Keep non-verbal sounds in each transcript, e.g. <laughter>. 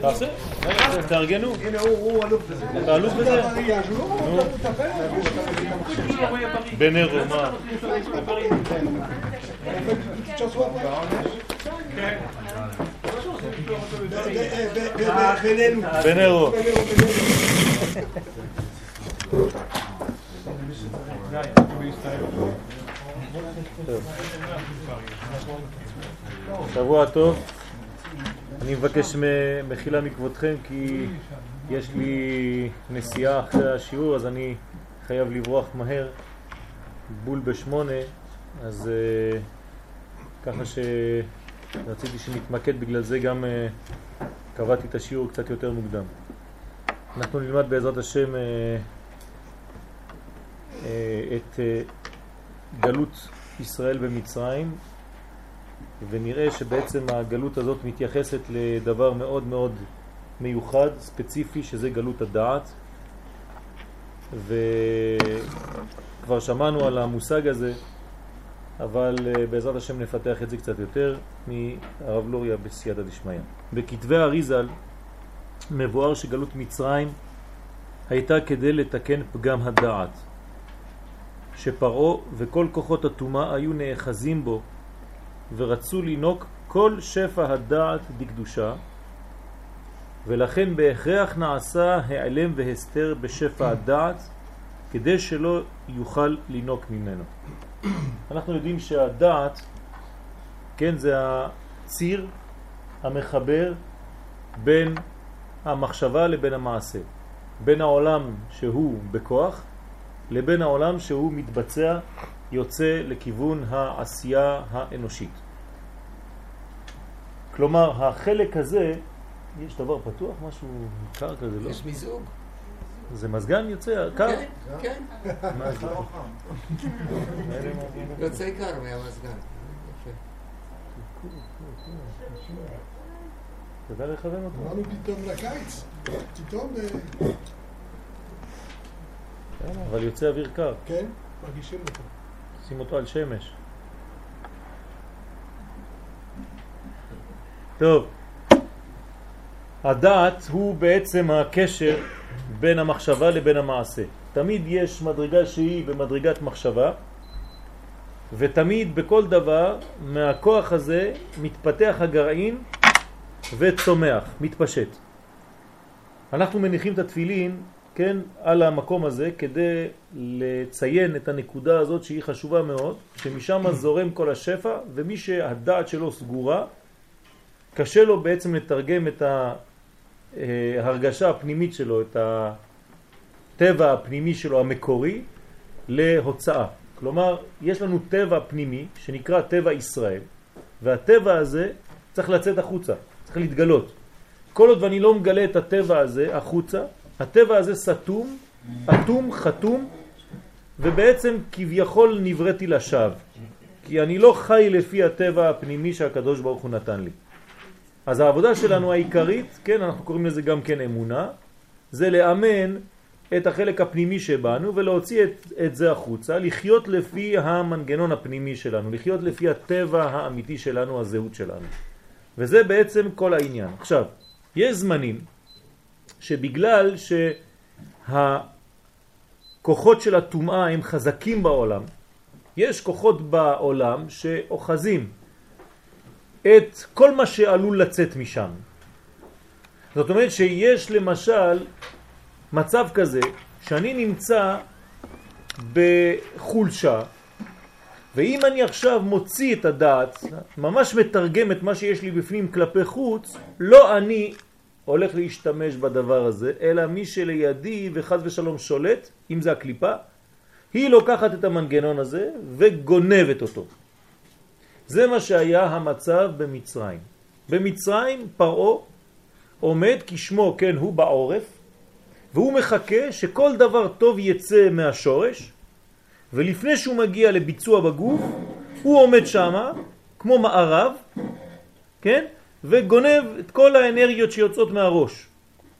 תעשה, תארגנו. הנה הוא, הוא אלוף בזה. אתה אלוף בזה? נו. בנרו, מה? בינינו. בנרו. שבוע טוב. אני מבקש מחילה מכבודכם כי יש לי נסיעה אחרי השיעור אז אני חייב לברוח מהר בול בשמונה אז uh, ככה שרציתי שנתמקד בגלל זה גם uh, קבעתי את השיעור קצת יותר מוקדם. אנחנו נלמד בעזרת השם uh, את גלות ישראל במצרים ונראה שבעצם הגלות הזאת מתייחסת לדבר מאוד מאוד מיוחד, ספציפי, שזה גלות הדעת וכבר שמענו על המושג הזה אבל אה, בעזרת השם נפתח את זה קצת יותר מהרב לוריה בסייעתא דשמיא. בכתבי אריזל מבואר שגלות מצרים הייתה כדי לתקן פגם הדעת שפרעו וכל כוחות הטומאה היו נאחזים בו ורצו לנוק כל שפע הדעת דקדושה ולכן בהכרח נעשה העלם והסתר בשפע הדעת כדי שלא יוכל לנוק ממנו. אנחנו יודעים שהדעת, כן, זה הציר המחבר בין המחשבה לבין המעשה, בין העולם שהוא בכוח לבין העולם שהוא מתבצע, יוצא לכיוון העשייה האנושית. כלומר, החלק הזה, יש דבר פתוח, משהו קר כזה, לא? יש מיזוג. זה מזגן יוצא קר? כן, כן. מה זה? יוצא קר מהמזגן. תדע לכוון אותו. אמרנו פתאום לקיץ, פתאום, אה, אבל יוצא אוויר קר, כן, מרגישים אותו. שים אותו על שמש. טוב, הדעת הוא בעצם הקשר בין המחשבה לבין המעשה. תמיד יש מדרגה שהיא במדרגת מחשבה, ותמיד בכל דבר מהכוח הזה מתפתח הגרעין וצומח, מתפשט. אנחנו מניחים את התפילין, כן, על המקום הזה כדי לציין את הנקודה הזאת שהיא חשובה מאוד, שמשם זורם כל השפע, ומי שהדעת שלו סגורה, קשה לו בעצם לתרגם את ההרגשה הפנימית שלו, את הטבע הפנימי שלו המקורי, להוצאה. כלומר, יש לנו טבע פנימי שנקרא טבע ישראל, והטבע הזה צריך לצאת החוצה, צריך להתגלות. כל עוד ואני לא מגלה את הטבע הזה החוצה, הטבע הזה סתום, אטום, חתום, ובעצם כביכול נבראתי לשווא. כי אני לא חי לפי הטבע הפנימי שהקדוש ברוך הוא נתן לי. אז העבודה שלנו העיקרית, כן, אנחנו קוראים לזה גם כן אמונה, זה לאמן את החלק הפנימי שבנו ולהוציא את, את זה החוצה, לחיות לפי המנגנון הפנימי שלנו, לחיות לפי הטבע האמיתי שלנו, הזהות שלנו. וזה בעצם כל העניין. עכשיו, יש זמנים שבגלל שהכוחות של הטומאה הם חזקים בעולם, יש כוחות בעולם שאוחזים את כל מה שעלול לצאת משם. זאת אומרת שיש למשל מצב כזה שאני נמצא בחולשה ואם אני עכשיו מוציא את הדעת, ממש מתרגם את מה שיש לי בפנים כלפי חוץ, לא אני הולך להשתמש בדבר הזה, אלא מי שלידי וחז ושלום שולט, אם זה הקליפה, היא לוקחת את המנגנון הזה וגונבת אותו. זה מה שהיה המצב במצרים. במצרים פרעה עומד כשמו כן הוא בעורף והוא מחכה שכל דבר טוב יצא מהשורש ולפני שהוא מגיע לביצוע בגוף הוא עומד שמה כמו מערב, כן? וגונב את כל האנרגיות שיוצאות מהראש.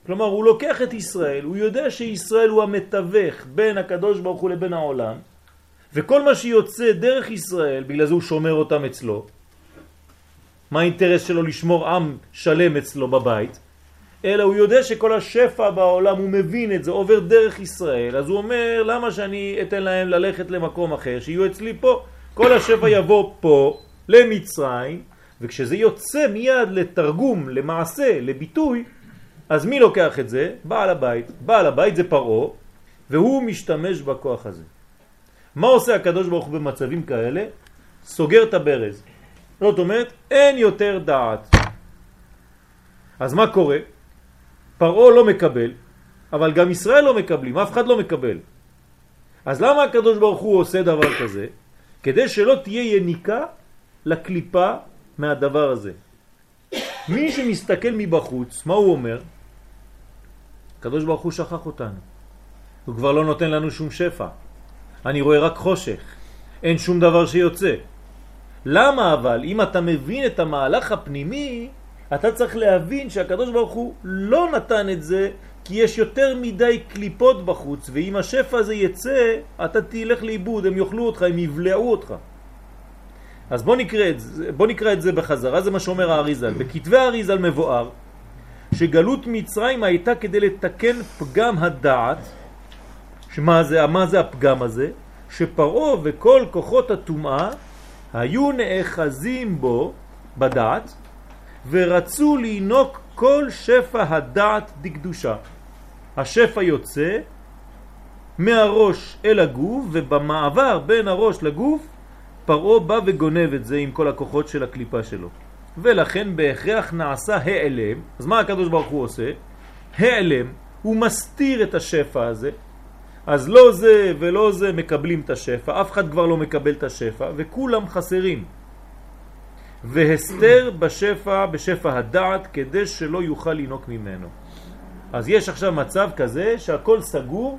כלומר הוא לוקח את ישראל, הוא יודע שישראל הוא המתווך בין הקדוש ברוך הוא לבין העולם וכל מה שיוצא דרך ישראל, בגלל זה הוא שומר אותם אצלו, מה האינטרס שלו לשמור עם שלם אצלו בבית, אלא הוא יודע שכל השפע בעולם, הוא מבין את זה, עובר דרך ישראל, אז הוא אומר, למה שאני אתן להם ללכת למקום אחר, שיהיו אצלי פה? כל השפע יבוא פה, למצרים, וכשזה יוצא מיד לתרגום, למעשה, לביטוי, אז מי לוקח את זה? בעל הבית. בעל הבית זה פרעה, והוא משתמש בכוח הזה. מה עושה הקדוש ברוך הוא במצבים כאלה? סוגר את הברז. זאת אומרת, אין יותר דעת. אז מה קורה? פרעה לא מקבל, אבל גם ישראל לא מקבלים, אף אחד לא מקבל. אז למה הקדוש ברוך הוא עושה דבר כזה? כדי שלא תהיה יניקה לקליפה מהדבר הזה. מי שמסתכל מבחוץ, מה הוא אומר? הקדוש ברוך הוא שכח אותנו. הוא כבר לא נותן לנו שום שפע. אני רואה רק חושך. אין שום דבר שיוצא. למה אבל, אם אתה מבין את המהלך הפנימי, אתה צריך להבין שהקדוש ברוך הוא לא נתן את זה כי יש יותר מדי קליפות בחוץ, ואם השפע הזה יצא, אתה תלך לאיבוד, הם יאכלו אותך, הם יבלעו אותך. אז בוא נקרא את זה, בוא נקרא את זה בחזרה, זה מה שאומר האריזל. בכתבי האריזל מבואר שגלות מצרים הייתה כדי לתקן פגם הדעת, שמה זה, מה זה הפגם הזה? שפרעה וכל כוחות הטומאה היו נאחזים בו, בדעת, ורצו לינוק כל שפע הדעת דקדושה. השפע יוצא מהראש אל הגוף, ובמעבר בין הראש לגוף, פרעה בא וגונב את זה עם כל הכוחות של הקליפה שלו. ולכן בהכרח נעשה העלם. אז מה הקדוש ברוך הוא עושה? העלם, הוא מסתיר את השפע הזה. אז לא זה ולא זה מקבלים את השפע, אף אחד כבר לא מקבל את השפע, וכולם חסרים. והסתר בשפע, בשפע הדעת, כדי שלא יוכל לנוק ממנו. אז יש עכשיו מצב כזה שהכל סגור,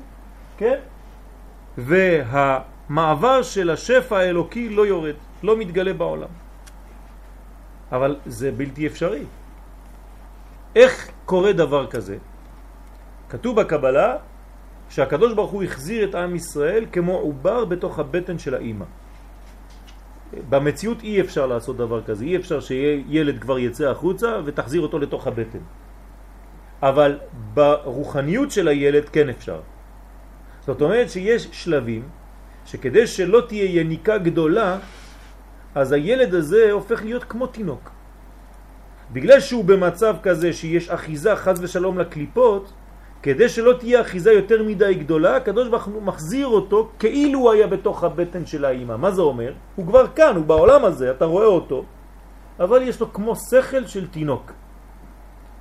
כן? והמעבר של השפע האלוקי לא יורד, לא מתגלה בעולם. אבל זה בלתי אפשרי. איך קורה דבר כזה? כתוב בקבלה שהקדוש ברוך הוא החזיר את עם ישראל כמו עובר בתוך הבטן של האימא. במציאות אי אפשר לעשות דבר כזה, אי אפשר שילד כבר יצא החוצה ותחזיר אותו לתוך הבטן. אבל ברוחניות של הילד כן אפשר. זאת אומרת שיש שלבים שכדי שלא תהיה יניקה גדולה, אז הילד הזה הופך להיות כמו תינוק. בגלל שהוא במצב כזה שיש אחיזה חז ושלום לקליפות, כדי שלא תהיה אחיזה יותר מדי גדולה, הקדוש ברוך הוא מחזיר אותו כאילו הוא היה בתוך הבטן של האימא. מה זה אומר? הוא כבר כאן, הוא בעולם הזה, אתה רואה אותו, אבל יש לו כמו שכל של תינוק.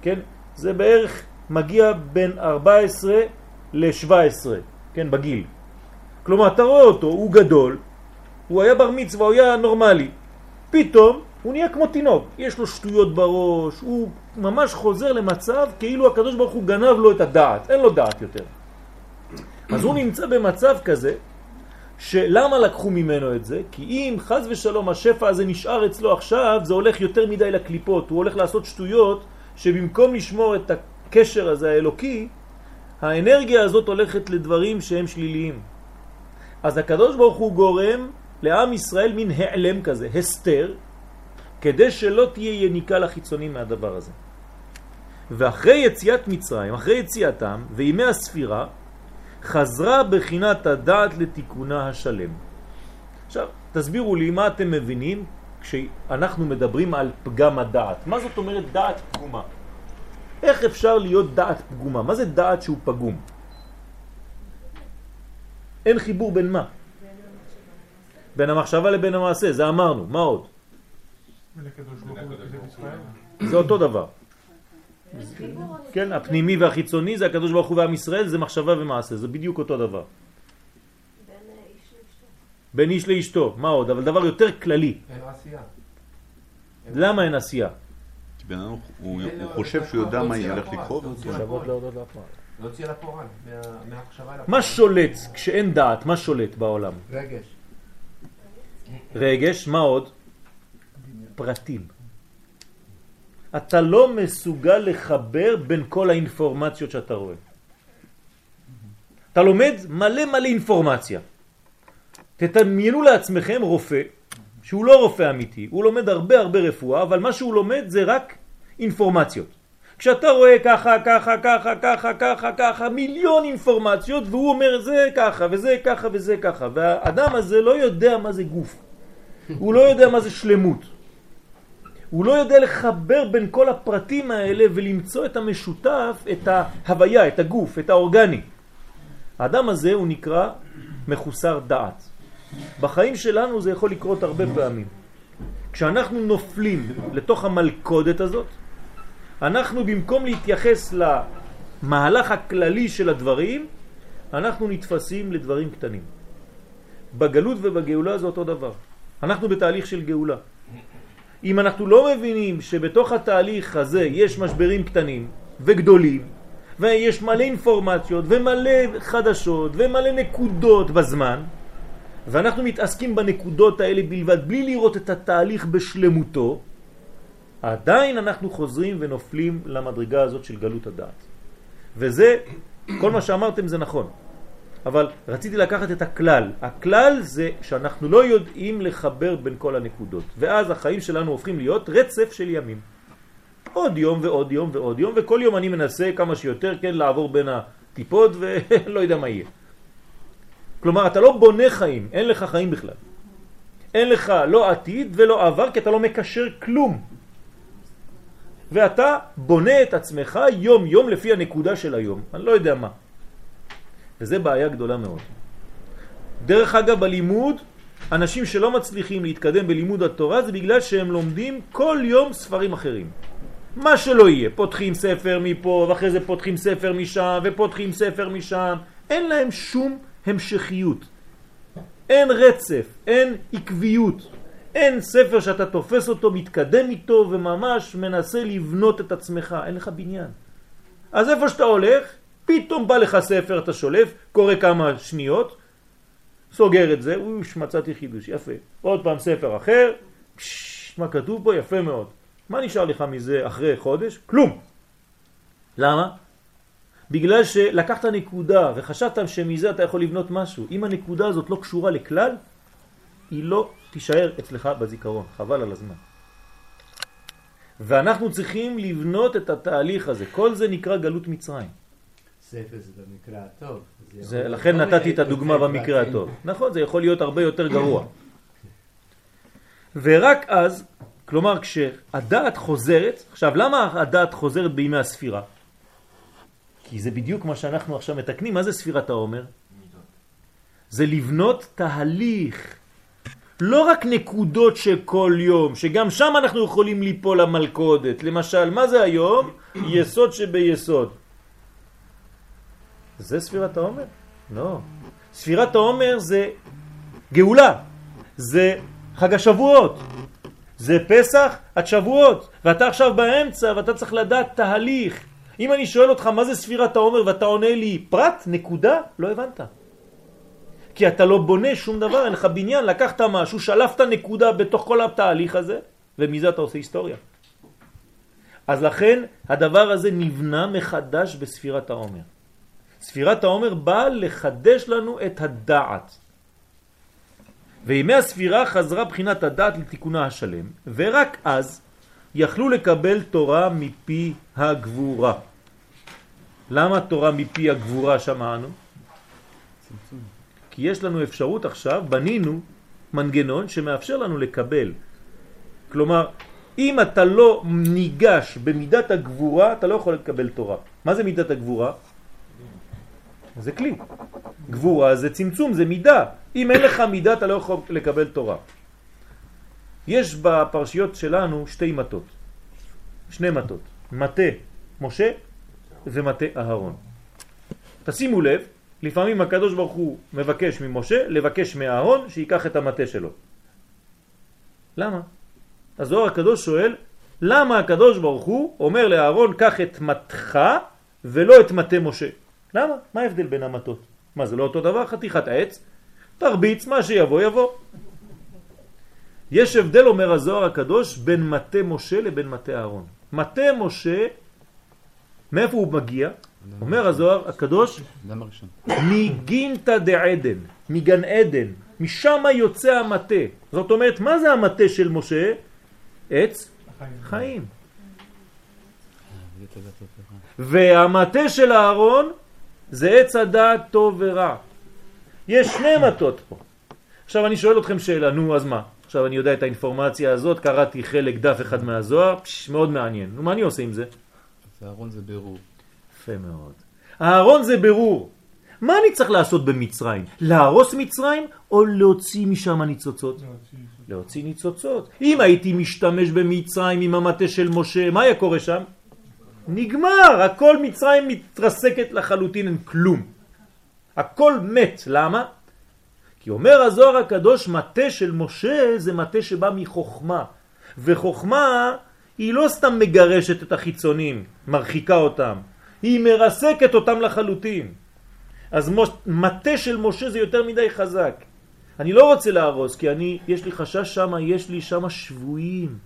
כן? זה בערך מגיע בין 14 ל-17, כן, בגיל. כלומר, אתה רואה אותו, הוא גדול, הוא היה בר מצווה, הוא היה נורמלי. פתאום הוא נהיה כמו תינוק, יש לו שטויות בראש, הוא ממש חוזר למצב כאילו הקדוש ברוך הוא גנב לו את הדעת, אין לו דעת יותר. אז הוא נמצא במצב כזה, שלמה לקחו ממנו את זה? כי אם חז ושלום השפע הזה נשאר אצלו עכשיו, זה הולך יותר מדי לקליפות, הוא הולך לעשות שטויות שבמקום לשמור את הקשר הזה האלוקי, האנרגיה הזאת הולכת לדברים שהם שליליים. אז הקדוש ברוך הוא גורם לעם ישראל מין העלם כזה, הסתר, כדי שלא תהיה יניקה לחיצונים מהדבר הזה. ואחרי יציאת מצרים, אחרי יציאתם וימי הספירה, חזרה בחינת הדעת לתיקונה השלם. עכשיו, תסבירו לי מה אתם מבינים כשאנחנו מדברים על פגם הדעת. מה זאת אומרת דעת פגומה? איך אפשר להיות דעת פגומה? מה זה דעת שהוא פגום? אין חיבור בין מה? בין המחשבה לבין המעשה, זה אמרנו, מה עוד? זה אותו דבר. כן, הפנימי והחיצוני זה הקדוש ברוך הוא ועם ישראל, זה מחשבה ומעשה, זה בדיוק אותו דבר. בין איש לאשתו, מה עוד? אבל דבר יותר כללי. אין עשייה. למה אין עשייה? כי בן אדם, הוא חושב שהוא יודע מה ילך לקרות, מחשבות להודות לפועל. להוציא לפועל, מה- מהמחשבה לפועל. מה שולט כשאין דעת? מה שולט בעולם? רגש. רגש, מה עוד? פרטים. אתה לא מסוגל לחבר בין כל האינפורמציות שאתה רואה. אתה לומד מלא מלא אינפורמציה. תדמיינו לעצמכם רופא שהוא לא רופא אמיתי, הוא לומד הרבה הרבה רפואה, אבל מה שהוא לומד זה רק אינפורמציות. כשאתה רואה ככה, ככה, ככה, ככה, ככה, ככה, מיליון אינפורמציות, והוא אומר זה ככה, וזה ככה, וזה ככה, והאדם הזה לא יודע מה זה גוף. הוא לא יודע מה זה שלמות. הוא לא יודע לחבר בין כל הפרטים האלה ולמצוא את המשותף, את ההוויה, את הגוף, את האורגני. האדם הזה הוא נקרא מחוסר דעת. בחיים שלנו זה יכול לקרות הרבה פעמים. כשאנחנו נופלים לתוך המלכודת הזאת, אנחנו במקום להתייחס למהלך הכללי של הדברים, אנחנו נתפסים לדברים קטנים. בגלות ובגאולה זה אותו דבר. אנחנו בתהליך של גאולה. אם אנחנו לא מבינים שבתוך התהליך הזה יש משברים קטנים וגדולים, ויש מלא אינפורמציות ומלא חדשות ומלא נקודות בזמן, ואנחנו מתעסקים בנקודות האלה בלבד, בלי לראות את התהליך בשלמותו, עדיין אנחנו חוזרים ונופלים למדרגה הזאת של גלות הדעת. וזה, כל מה שאמרתם זה נכון. אבל רציתי לקחת את הכלל. הכלל זה שאנחנו לא יודעים לחבר בין כל הנקודות. ואז החיים שלנו הופכים להיות רצף של ימים. עוד יום ועוד יום ועוד יום, וכל יום אני מנסה כמה שיותר כן לעבור בין הטיפות <laughs> ולא יודע מה יהיה. כלומר, אתה לא בונה חיים, אין לך חיים בכלל. אין לך לא עתיד ולא עבר, כי אתה לא מקשר כלום. ואתה בונה את עצמך יום יום לפי הנקודה של היום. אני לא יודע מה. וזה בעיה גדולה מאוד. דרך אגב, בלימוד, אנשים שלא מצליחים להתקדם בלימוד התורה זה בגלל שהם לומדים כל יום ספרים אחרים. מה שלא יהיה, פותחים ספר מפה ואחרי זה פותחים ספר משם ופותחים ספר משם, אין להם שום המשכיות. אין רצף, אין עקביות. אין ספר שאתה תופס אותו, מתקדם איתו וממש מנסה לבנות את עצמך, אין לך בניין. אז איפה שאתה הולך, פתאום בא לך ספר, אתה שולף, קורא כמה שניות, סוגר את זה, אוש, מצאתי חידוש, יפה. עוד פעם ספר אחר, פש, מה כתוב פה? יפה מאוד. מה נשאר לך מזה אחרי חודש? כלום. למה? בגלל שלקחת נקודה וחשבת שמזה אתה יכול לבנות משהו. אם הנקודה הזאת לא קשורה לכלל, היא לא תישאר אצלך בזיכרון, חבל על הזמן. ואנחנו צריכים לבנות את התהליך הזה, כל זה נקרא גלות מצרים. ספר זה במקרה הטוב. זה, יכול לכן נתתי את הדוגמה במקרה. הטוב. נכון, זה יכול להיות הרבה יותר גרוע. ורק אז, כלומר כשהדעת חוזרת, עכשיו למה הדעת חוזרת בימי הספירה? כי זה בדיוק מה שאנחנו עכשיו מתקנים. מה זה ספירת העומר? זה לבנות תהליך. לא רק נקודות שכל יום, שגם שם אנחנו יכולים ליפול למלכודת. למשל, מה זה היום? יסוד שביסוד. זה ספירת העומר? לא. ספירת העומר זה גאולה, זה חג השבועות, זה פסח עד שבועות, ואתה עכשיו באמצע ואתה צריך לדעת תהליך. אם אני שואל אותך מה זה ספירת העומר ואתה עונה לי פרט, נקודה, לא הבנת. כי אתה לא בונה שום דבר, אין לך בניין, לקחת משהו, שלפת נקודה בתוך כל התהליך הזה, ומזה אתה עושה היסטוריה. אז לכן הדבר הזה נבנה מחדש בספירת העומר. ספירת העומר באה לחדש לנו את הדעת. וימי הספירה חזרה בחינת הדעת לתיקונה השלם, ורק אז יכלו לקבל תורה מפי הגבורה. למה תורה מפי הגבורה שמענו? כי יש לנו אפשרות עכשיו, בנינו מנגנון שמאפשר לנו לקבל. כלומר, אם אתה לא ניגש במידת הגבורה, אתה לא יכול לקבל תורה. מה זה מידת הגבורה? זה כלי. גבורה זה צמצום, זה מידה. אם אין לך מידה, אתה לא יכול לקבל תורה. יש בפרשיות שלנו שתי מטות. שני מטות. מטה משה ומטה אהרון. תשימו לב, לפעמים הקדוש ברוך הוא מבקש ממשה לבקש מאהרון שיקח את המטה שלו. למה? הזוהר הקדוש שואל, למה הקדוש ברוך הוא אומר לאהרון קח את מטך ולא את מטה משה? למה? מה ההבדל בין המטות? מה זה לא אותו דבר? חתיכת עץ, תרביץ, מה שיבוא יבוא. יש הבדל, אומר הזוהר הקדוש, בין מטה משה לבין מטה אהרון. מטה משה, מאיפה הוא מגיע? אומר הזוהר הקדוש. מגינתא דעדן, מגן עדן. משם יוצא המטה. זאת אומרת, מה זה המטה של משה? עץ חיים. והמטה של אהרון זה עץ הדעת טוב ורע. יש שני מטות פה. עכשיו אני שואל אתכם שאלה, נו אז מה? עכשיו אני יודע את האינפורמציה הזאת, קראתי חלק דף אחד מהזוהר, פש, מאוד מעניין. נו מה אני עושה עם זה? אהרון זה בירור. יפה מאוד. אהרון זה ברור. מה אני צריך לעשות במצרים? להרוס מצרים או להוציא משם ניצוצות? להוציא ניצוצות. אם הייתי משתמש במצרים עם המטה של משה, מה היה קורה שם? נגמר, הכל מצרים מתרסקת לחלוטין, אין כלום. הכל מת, למה? כי אומר הזוהר הקדוש, מטה של משה זה מטה שבא מחוכמה. וחוכמה היא לא סתם מגרשת את החיצונים, מרחיקה אותם, היא מרסקת אותם לחלוטין. אז מטה של משה זה יותר מדי חזק. אני לא רוצה להרוס, כי אני, יש לי חשש שם, יש לי שם שבויים.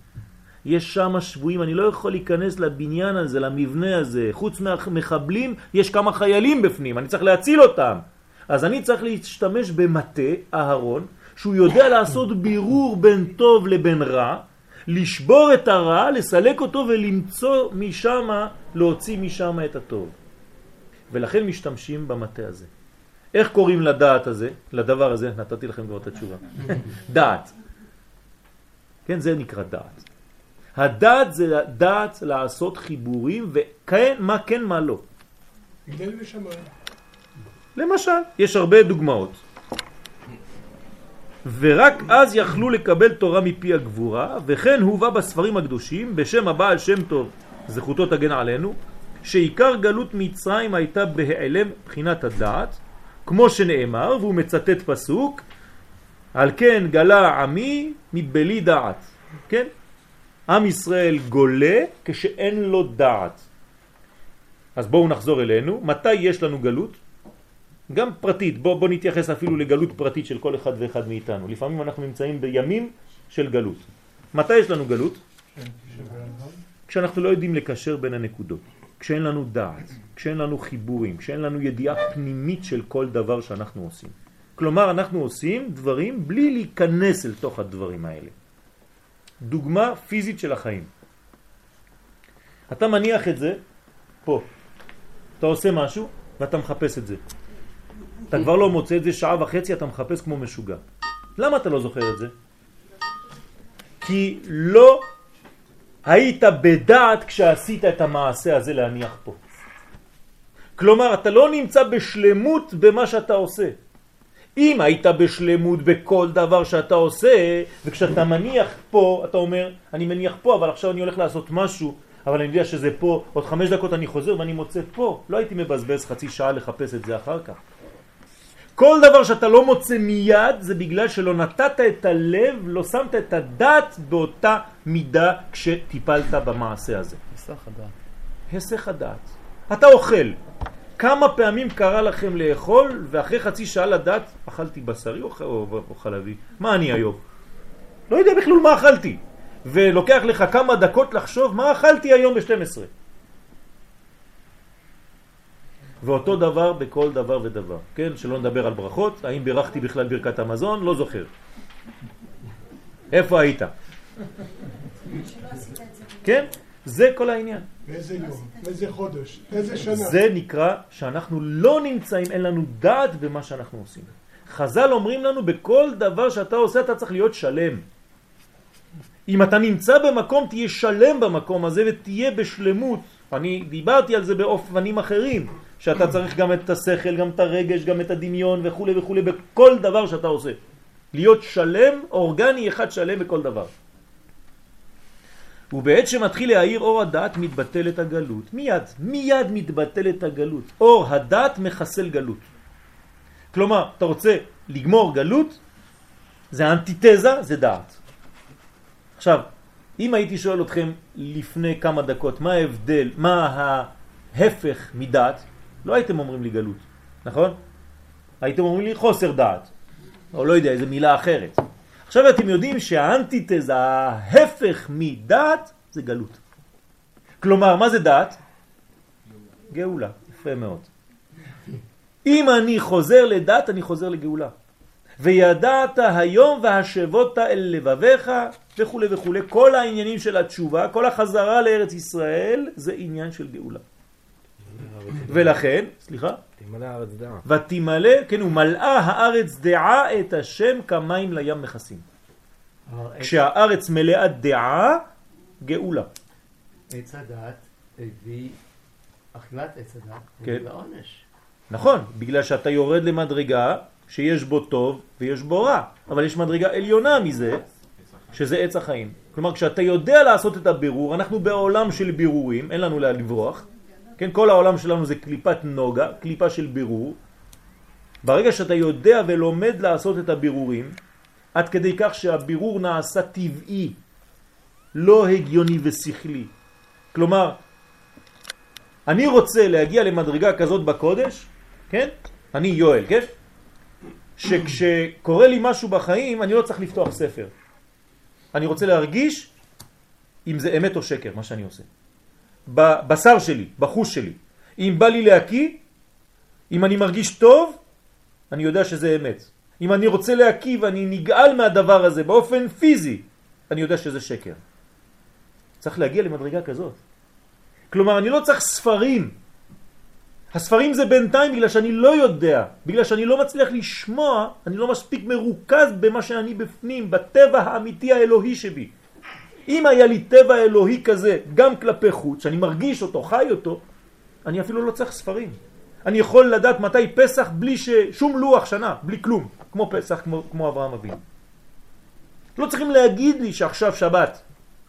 יש שם שבויים, אני לא יכול להיכנס לבניין הזה, למבנה הזה. חוץ מהמחבלים, יש כמה חיילים בפנים, אני צריך להציל אותם. אז אני צריך להשתמש במטה, אהרון, שהוא יודע לעשות בירור בין טוב לבין רע, לשבור את הרע, לסלק אותו ולמצוא משם, להוציא משם את הטוב. ולכן משתמשים במטה הזה. איך קוראים לדעת הזה, לדבר הזה? נתתי לכם כבר את התשובה. <laughs> דעת. כן, זה נקרא דעת. הדעת זה דעת לעשות חיבורים, וכן, מה כן, מה לא. גדל ושמיים. למשל, יש הרבה דוגמאות. ורק אז יכלו לקבל תורה מפי הגבורה, וכן הובא בספרים הקדושים, בשם הבעל שם טוב, זכותו תגן עלינו, שעיקר גלות מצרים הייתה בהיעלם בחינת הדעת, כמו שנאמר, והוא מצטט פסוק, על כן גלה עמי מבלי דעת. כן? עם ישראל גולה כשאין לו דעת. אז בואו נחזור אלינו. מתי יש לנו גלות? גם פרטית. בואו בוא נתייחס אפילו לגלות פרטית של כל אחד ואחד מאיתנו. לפעמים אנחנו נמצאים בימים של גלות. מתי יש לנו גלות? כשאנחנו לא יודעים לקשר בין הנקודות. כשאין לנו דעת, כשאין לנו חיבורים, כשאין לנו ידיעה פנימית של כל דבר שאנחנו עושים. כלומר, אנחנו עושים דברים בלי להיכנס אל תוך הדברים האלה. דוגמה פיזית של החיים. אתה מניח את זה פה. אתה עושה משהו ואתה מחפש את זה. אתה כבר לא מוצא את זה שעה וחצי, אתה מחפש כמו משוגע. למה אתה לא זוכר את זה? כי לא היית בדעת כשעשית את המעשה הזה להניח פה. כלומר, אתה לא נמצא בשלמות במה שאתה עושה. אם היית בשלמות בכל דבר שאתה עושה, וכשאתה מניח פה, אתה אומר, אני מניח פה, אבל עכשיו אני הולך לעשות משהו, אבל אני יודע שזה פה, עוד חמש דקות אני חוזר ואני מוצא פה. לא הייתי מבזבז חצי שעה לחפש את זה אחר כך. כל דבר שאתה לא מוצא מיד זה בגלל שלא נתת את הלב, לא שמת את הדעת באותה מידה כשטיפלת במעשה הזה. היסח הדעת. היסח הדעת. אתה אוכל. כמה פעמים קרה לכם לאכול ואחרי חצי שעה לדעת אכלתי בשרי או, או, או חלבי? מה אני היום? לא יודע בכלל מה אכלתי. ולוקח לך כמה דקות לחשוב מה אכלתי היום ב-12. ואותו דבר בכל דבר ודבר, כן? שלא נדבר על ברכות, האם בירכתי בכלל ברכת המזון? לא זוכר. איפה היית? כן? זה כל העניין. באיזה יום, איזה חודש, איזה שנה. זה נקרא שאנחנו לא נמצאים, אין לנו דעת במה שאנחנו עושים. חז"ל אומרים לנו, בכל דבר שאתה עושה אתה צריך להיות שלם. אם אתה נמצא במקום, תהיה שלם במקום הזה ותהיה בשלמות. אני דיברתי על זה באופנים אחרים, שאתה צריך גם את השכל, גם את הרגש, גם את הדמיון וכו' וכו', בכל דבר שאתה עושה. להיות שלם, אורגני אחד שלם בכל דבר. ובעת שמתחיל להאיר אור הדעת מתבטלת הגלות. מיד, מיד מתבטלת הגלות. אור הדעת מחסל גלות. כלומר, אתה רוצה לגמור גלות, זה אנטיתזה, זה דעת. עכשיו, אם הייתי שואל אתכם לפני כמה דקות מה ההבדל, מה ההפך מדעת, לא הייתם אומרים לי גלות, נכון? הייתם אומרים לי חוסר דעת, או לא יודע, איזה מילה אחרת. עכשיו אתם יודעים שהאנטיתזה, ההפך מדעת, זה גלות. כלומר, מה זה דעת? גאולה. יפה מאוד. אם אני חוזר לדעת, אני חוזר לגאולה. וידעת היום והשבות אל לבביך וכו' וכו'. כל העניינים של התשובה, כל החזרה לארץ ישראל זה עניין של גאולה. ולכן, סליחה, תמלא הארץ דעה. ותמלא, כן, ומלאה הארץ דעה את השם כמים לים מכסים. כשהארץ מלאה דעה, גאולה. עץ הדת הביא, אכילת עץ הדת, כן. הביא לעונש. נכון, בגלל שאתה יורד למדרגה שיש בו טוב ויש בו רע, אבל יש מדרגה עליונה מזה, שזה עץ החיים. כלומר, כשאתה יודע לעשות את הבירור, אנחנו בעולם של בירורים, אין לנו לאן לברוח, כן, כל העולם שלנו זה קליפת נוגה, קליפה של בירור. ברגע שאתה יודע ולומד לעשות את הבירורים, עד כדי כך שהבירור נעשה טבעי, לא הגיוני ושכלי. כלומר, אני רוצה להגיע למדרגה כזאת בקודש, כן? אני יואל, כן? שכשקורה לי משהו בחיים, אני לא צריך לפתוח ספר. אני רוצה להרגיש אם זה אמת או שקר, מה שאני עושה. בבשר שלי, בחוש שלי. אם בא לי להקיא, אם אני מרגיש טוב, אני יודע שזה אמת. אם אני רוצה להקיא ואני נגעל מהדבר הזה באופן פיזי, אני יודע שזה שקר. צריך להגיע למדרגה כזאת. כלומר, אני לא צריך ספרים. הספרים זה בינתיים בגלל שאני לא יודע, בגלל שאני לא מצליח לשמוע, אני לא מספיק מרוכז במה שאני בפנים, בטבע האמיתי האלוהי שבי. אם היה לי טבע אלוהי כזה, גם כלפי חוץ, שאני מרגיש אותו, חי אותו, אני אפילו לא צריך ספרים. אני יכול לדעת מתי פסח בלי ש... שום לוח שנה, בלי כלום, כמו פסח, כמו, כמו אברהם אבינו. לא צריכים להגיד לי שעכשיו שבת,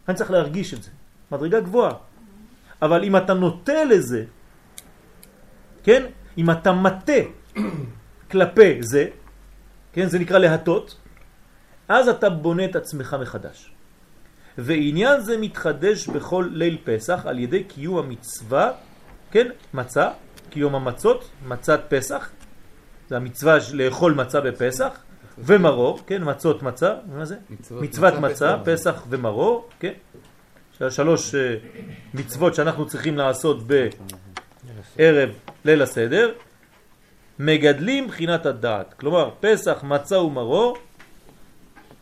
אני צריך להרגיש את זה. מדרגה גבוהה. אבל אם אתה נוטה לזה, כן? אם אתה מטה כלפי זה, כן? זה נקרא להטות, אז אתה בונה את עצמך מחדש. ועניין זה מתחדש בכל ליל פסח על ידי קיום המצווה, כן? מצה, קיום המצות, מצת פסח, זה המצווה לאכול מצה בפסח, ומרור, כן? מצות מצה, מה זה? מצוות מצוות מצה. פסח ומרור, כן? שלוש אה, מצוות שאנחנו צריכים לעשות בערב ליל הסדר, מגדלים בחינת הדעת. כלומר, פסח, מצה ומרור,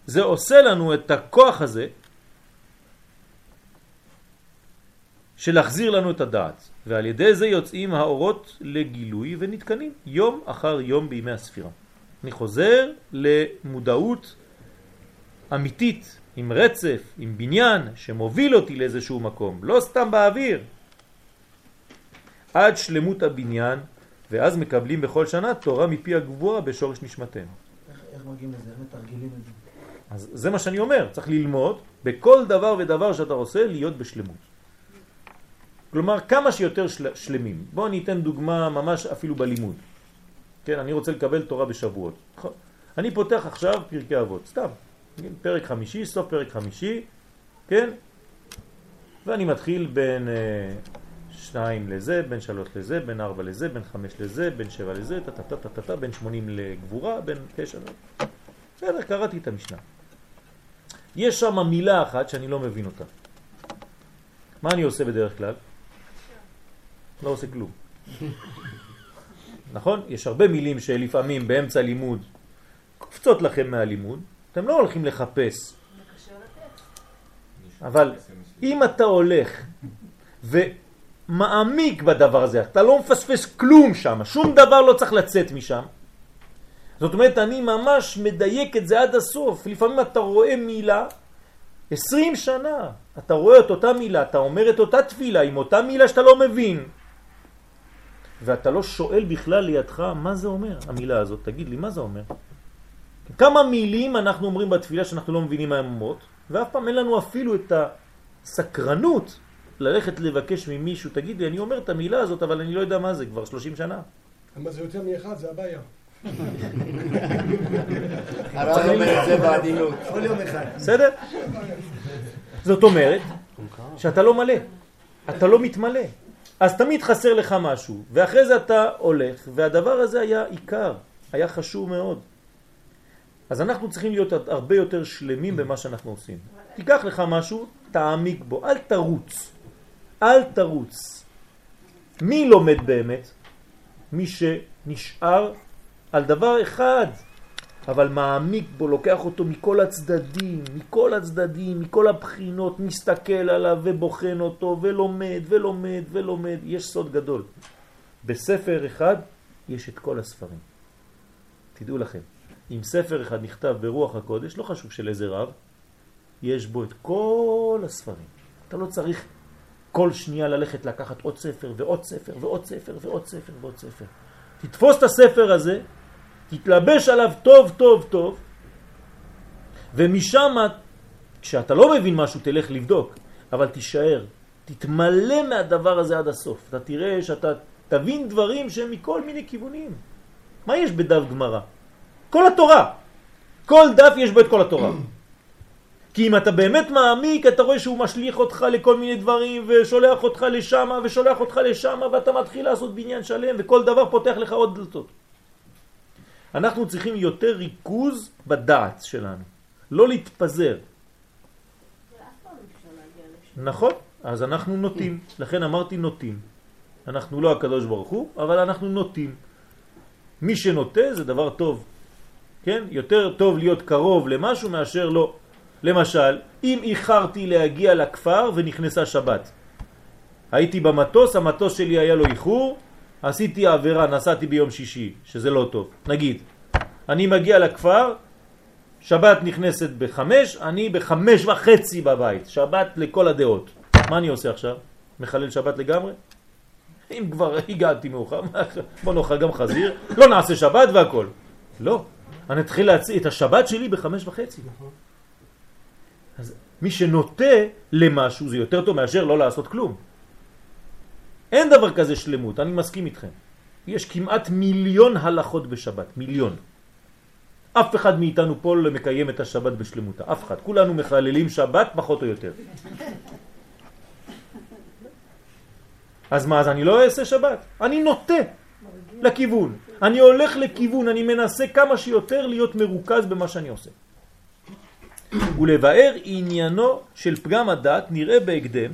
זה עושה לנו את הכוח הזה של להחזיר לנו את הדעת. ועל ידי זה יוצאים האורות לגילוי ונתקנים יום אחר יום בימי הספירה. אני חוזר למודעות אמיתית, עם רצף, עם בניין, שמוביל אותי לאיזשהו מקום, לא סתם באוויר. עד שלמות הבניין, ואז מקבלים בכל שנה תורה מפי הגבוה בשורש נשמתנו. איך איך מגיעים לזה? איך מתרגלים את זה? אז זה מה שאני אומר, צריך ללמוד בכל דבר ודבר שאתה עושה להיות בשלמות. כלומר, כמה שיותר של... שלמים. בואו אני אתן דוגמה ממש אפילו בלימוד. כן, אני רוצה לקבל תורה בשבועות. נכון? אני פותח עכשיו פרקי אבות, סתם. כן, פרק חמישי, סוף פרק חמישי, כן? ואני מתחיל בין אה, שניים לזה, בין שלוש לזה, בין ארבע לזה, בין חמש לזה, בין שבע לזה, טה טה טה טה טה טה, בין שמונים לגבורה, בין תשע. בסדר, קראתי את המשנה. יש שם מילה אחת שאני לא מבין אותה. מה אני עושה בדרך כלל? לא עושה כלום. נכון? יש הרבה מילים שלפעמים באמצע לימוד קופצות לכם מהלימוד, אתם לא הולכים לחפש. אבל אם אתה הולך ומעמיק בדבר הזה, אתה לא מפספס כלום שם, שום דבר לא צריך לצאת משם. זאת אומרת, אני ממש מדייק את זה עד הסוף. לפעמים אתה רואה מילה, 20 שנה, אתה רואה את אותה מילה, אתה אומר את אותה תפילה עם אותה מילה שאתה לא מבין. ואתה לא שואל בכלל לידך מה זה אומר, המילה הזאת. תגיד לי, מה זה אומר? כמה מילים אנחנו אומרים בתפילה שאנחנו לא מבינים מה הן אומרות, ואף פעם אין לנו אפילו את הסקרנות ללכת לבקש ממישהו, תגיד לי, אני אומר את המילה הזאת, אבל אני לא יודע מה זה, כבר 30 שנה. אבל זה יותר מאחד, זה הבעיה. <laughs> הרב אומר את זה בעדינות. <laughs> כל יום אחד. בסדר? זאת אומרת שאתה לא מלא, אתה לא מתמלא. אז תמיד חסר לך משהו, ואחרי זה אתה הולך, והדבר הזה היה עיקר, היה חשוב מאוד. אז אנחנו צריכים להיות הרבה יותר שלמים במה שאנחנו עושים. תיקח לך משהו, תעמיק בו, אל תרוץ. אל תרוץ. מי לומד באמת? מי שנשאר על דבר אחד, אבל מעמיק בו, לוקח אותו מכל הצדדים, מכל הצדדים, מכל הבחינות, מסתכל עליו ובוחן אותו ולומד ולומד ולומד. יש סוד גדול. בספר אחד יש את כל הספרים. תדעו לכם, אם ספר אחד נכתב ברוח הקודש, לא חשוב של איזה רב, יש בו את כל הספרים. אתה לא צריך כל שנייה ללכת לקחת עוד ספר ועוד ספר ועוד ספר ועוד ספר ועוד ספר. תתפוס את הספר הזה, תתלבש עליו טוב טוב טוב, ומשם, כשאתה לא מבין משהו, תלך לבדוק, אבל תישאר, תתמלא מהדבר הזה עד הסוף. אתה תראה שאתה תבין דברים שהם מכל מיני כיוונים. מה יש בדף גמרא? כל התורה. כל דף יש בו את כל התורה. <clears throat> כי אם אתה באמת מעמיק, אתה רואה שהוא משליך אותך לכל מיני דברים, ושולח אותך לשם, ושולח אותך לשם, ואתה מתחיל לעשות בניין שלם, וכל דבר פותח לך עוד דלתות. אנחנו צריכים יותר ריכוז בדעת שלנו, לא להתפזר. נכון, אז אנחנו נוטים, לכן אמרתי נוטים. אנחנו לא הקדוש ברוך הוא, אבל אנחנו נוטים. מי שנוטה זה דבר טוב, כן? יותר טוב להיות קרוב למשהו מאשר לא. למשל, אם איחרתי להגיע לכפר ונכנסה שבת, הייתי במטוס, המטוס שלי היה לו איחור, עשיתי עבירה, נסעתי ביום שישי, שזה לא טוב. נגיד, אני מגיע לכפר, שבת נכנסת בחמש, אני בחמש וחצי בבית. שבת לכל הדעות. מה אני עושה עכשיו? מחלל שבת לגמרי? אם כבר הגעתי מאוחר, בוא נאכל גם חזיר, לא נעשה שבת והכל. לא, אני אתחיל להציע את השבת שלי בחמש וחצי. אז מי שנוטה למשהו זה יותר טוב מאשר לא לעשות כלום. אין דבר כזה שלמות, אני מסכים איתכם. יש כמעט מיליון הלכות בשבת, מיליון. אף אחד מאיתנו פה לא מקיים את השבת בשלמותה, אף אחד. כולנו מחללים שבת פחות או יותר. אז מה, אז אני לא אעשה שבת? אני נוטה לכיוון. אני הולך לכיוון, אני מנסה כמה שיותר להיות מרוכז במה שאני עושה. ולבאר עניינו של פגם הדת נראה בהקדם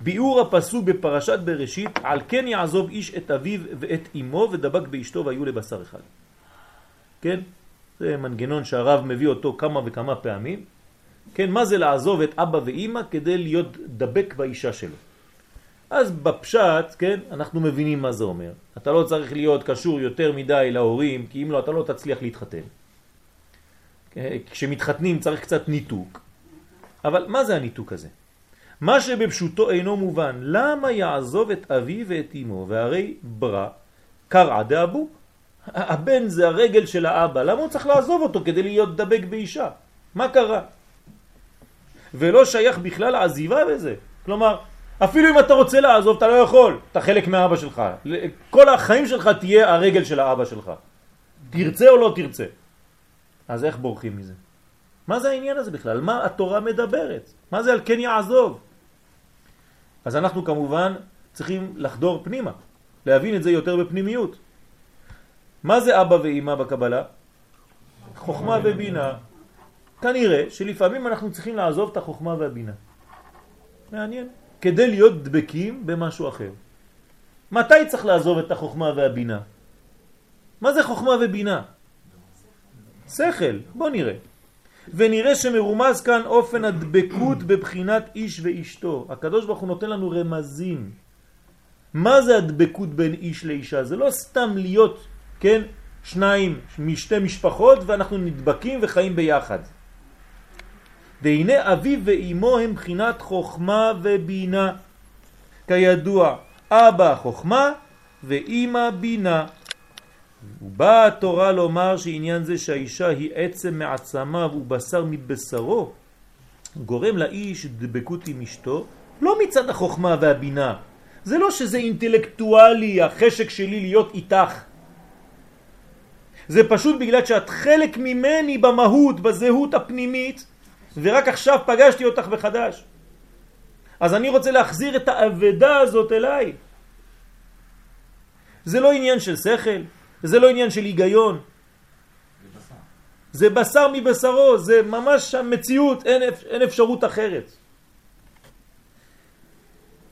ביאור הפסוק בפרשת בראשית על כן יעזוב איש את אביו ואת אמו ודבק באשתו והיו לבשר אחד. כן? זה מנגנון שהרב מביא אותו כמה וכמה פעמים. כן, מה זה לעזוב את אבא ואימא כדי להיות דבק באישה שלו? אז בפשט, כן, אנחנו מבינים מה זה אומר. אתה לא צריך להיות קשור יותר מדי להורים, כי אם לא, אתה לא תצליח להתחתן. כשמתחתנים צריך קצת ניתוק. אבל מה זה הניתוק הזה? מה שבפשוטו אינו מובן, למה יעזוב את אבי ואת אמו, והרי ברא קרע דאבו? הבן זה הרגל של האבא, למה הוא צריך לעזוב אותו כדי להיות דבק באישה? מה קרה? ולא שייך בכלל לעזיבה בזה. כלומר, אפילו אם אתה רוצה לעזוב, אתה לא יכול, אתה חלק מהאבא שלך. כל החיים שלך תהיה הרגל של האבא שלך. תרצה או לא תרצה. אז איך בורחים מזה? מה זה העניין הזה בכלל? מה התורה מדברת? מה זה על כן יעזוב? אז אנחנו כמובן צריכים לחדור פנימה, להבין את זה יותר בפנימיות. מה זה אבא ואימא בקבלה? חוכמה ובינה. כנראה שלפעמים אנחנו צריכים לעזוב את החוכמה והבינה. מעניין. כדי להיות דבקים במשהו אחר. מתי צריך לעזוב את החוכמה והבינה? מה זה חוכמה ובינה? שכל, בוא נראה. ונראה שמרומז כאן אופן הדבקות בבחינת איש ואשתו. הקדוש ברוך הוא נותן לנו רמזים. מה זה הדבקות בין איש לאישה? זה לא סתם להיות, כן, שניים משתי משפחות ואנחנו נדבקים וחיים ביחד. והנה אביו ואימו הם בחינת חוכמה ובינה. כידוע, אבא חוכמה ואימא בינה. ובאה התורה לומר שעניין זה שהאישה היא עצם מעצמיו ובשר מבשרו, גורם לאיש דבקות עם אשתו, לא מצד החוכמה והבינה. זה לא שזה אינטלקטואלי, החשק שלי להיות איתך. זה פשוט בגלל שאת חלק ממני במהות, בזהות הפנימית, ורק עכשיו פגשתי אותך בחדש. אז אני רוצה להחזיר את העבדה הזאת אליי. זה לא עניין של שכל, זה לא עניין של היגיון. זה בשר מבשרו, זה ממש המציאות, אין, אין אפשרות אחרת.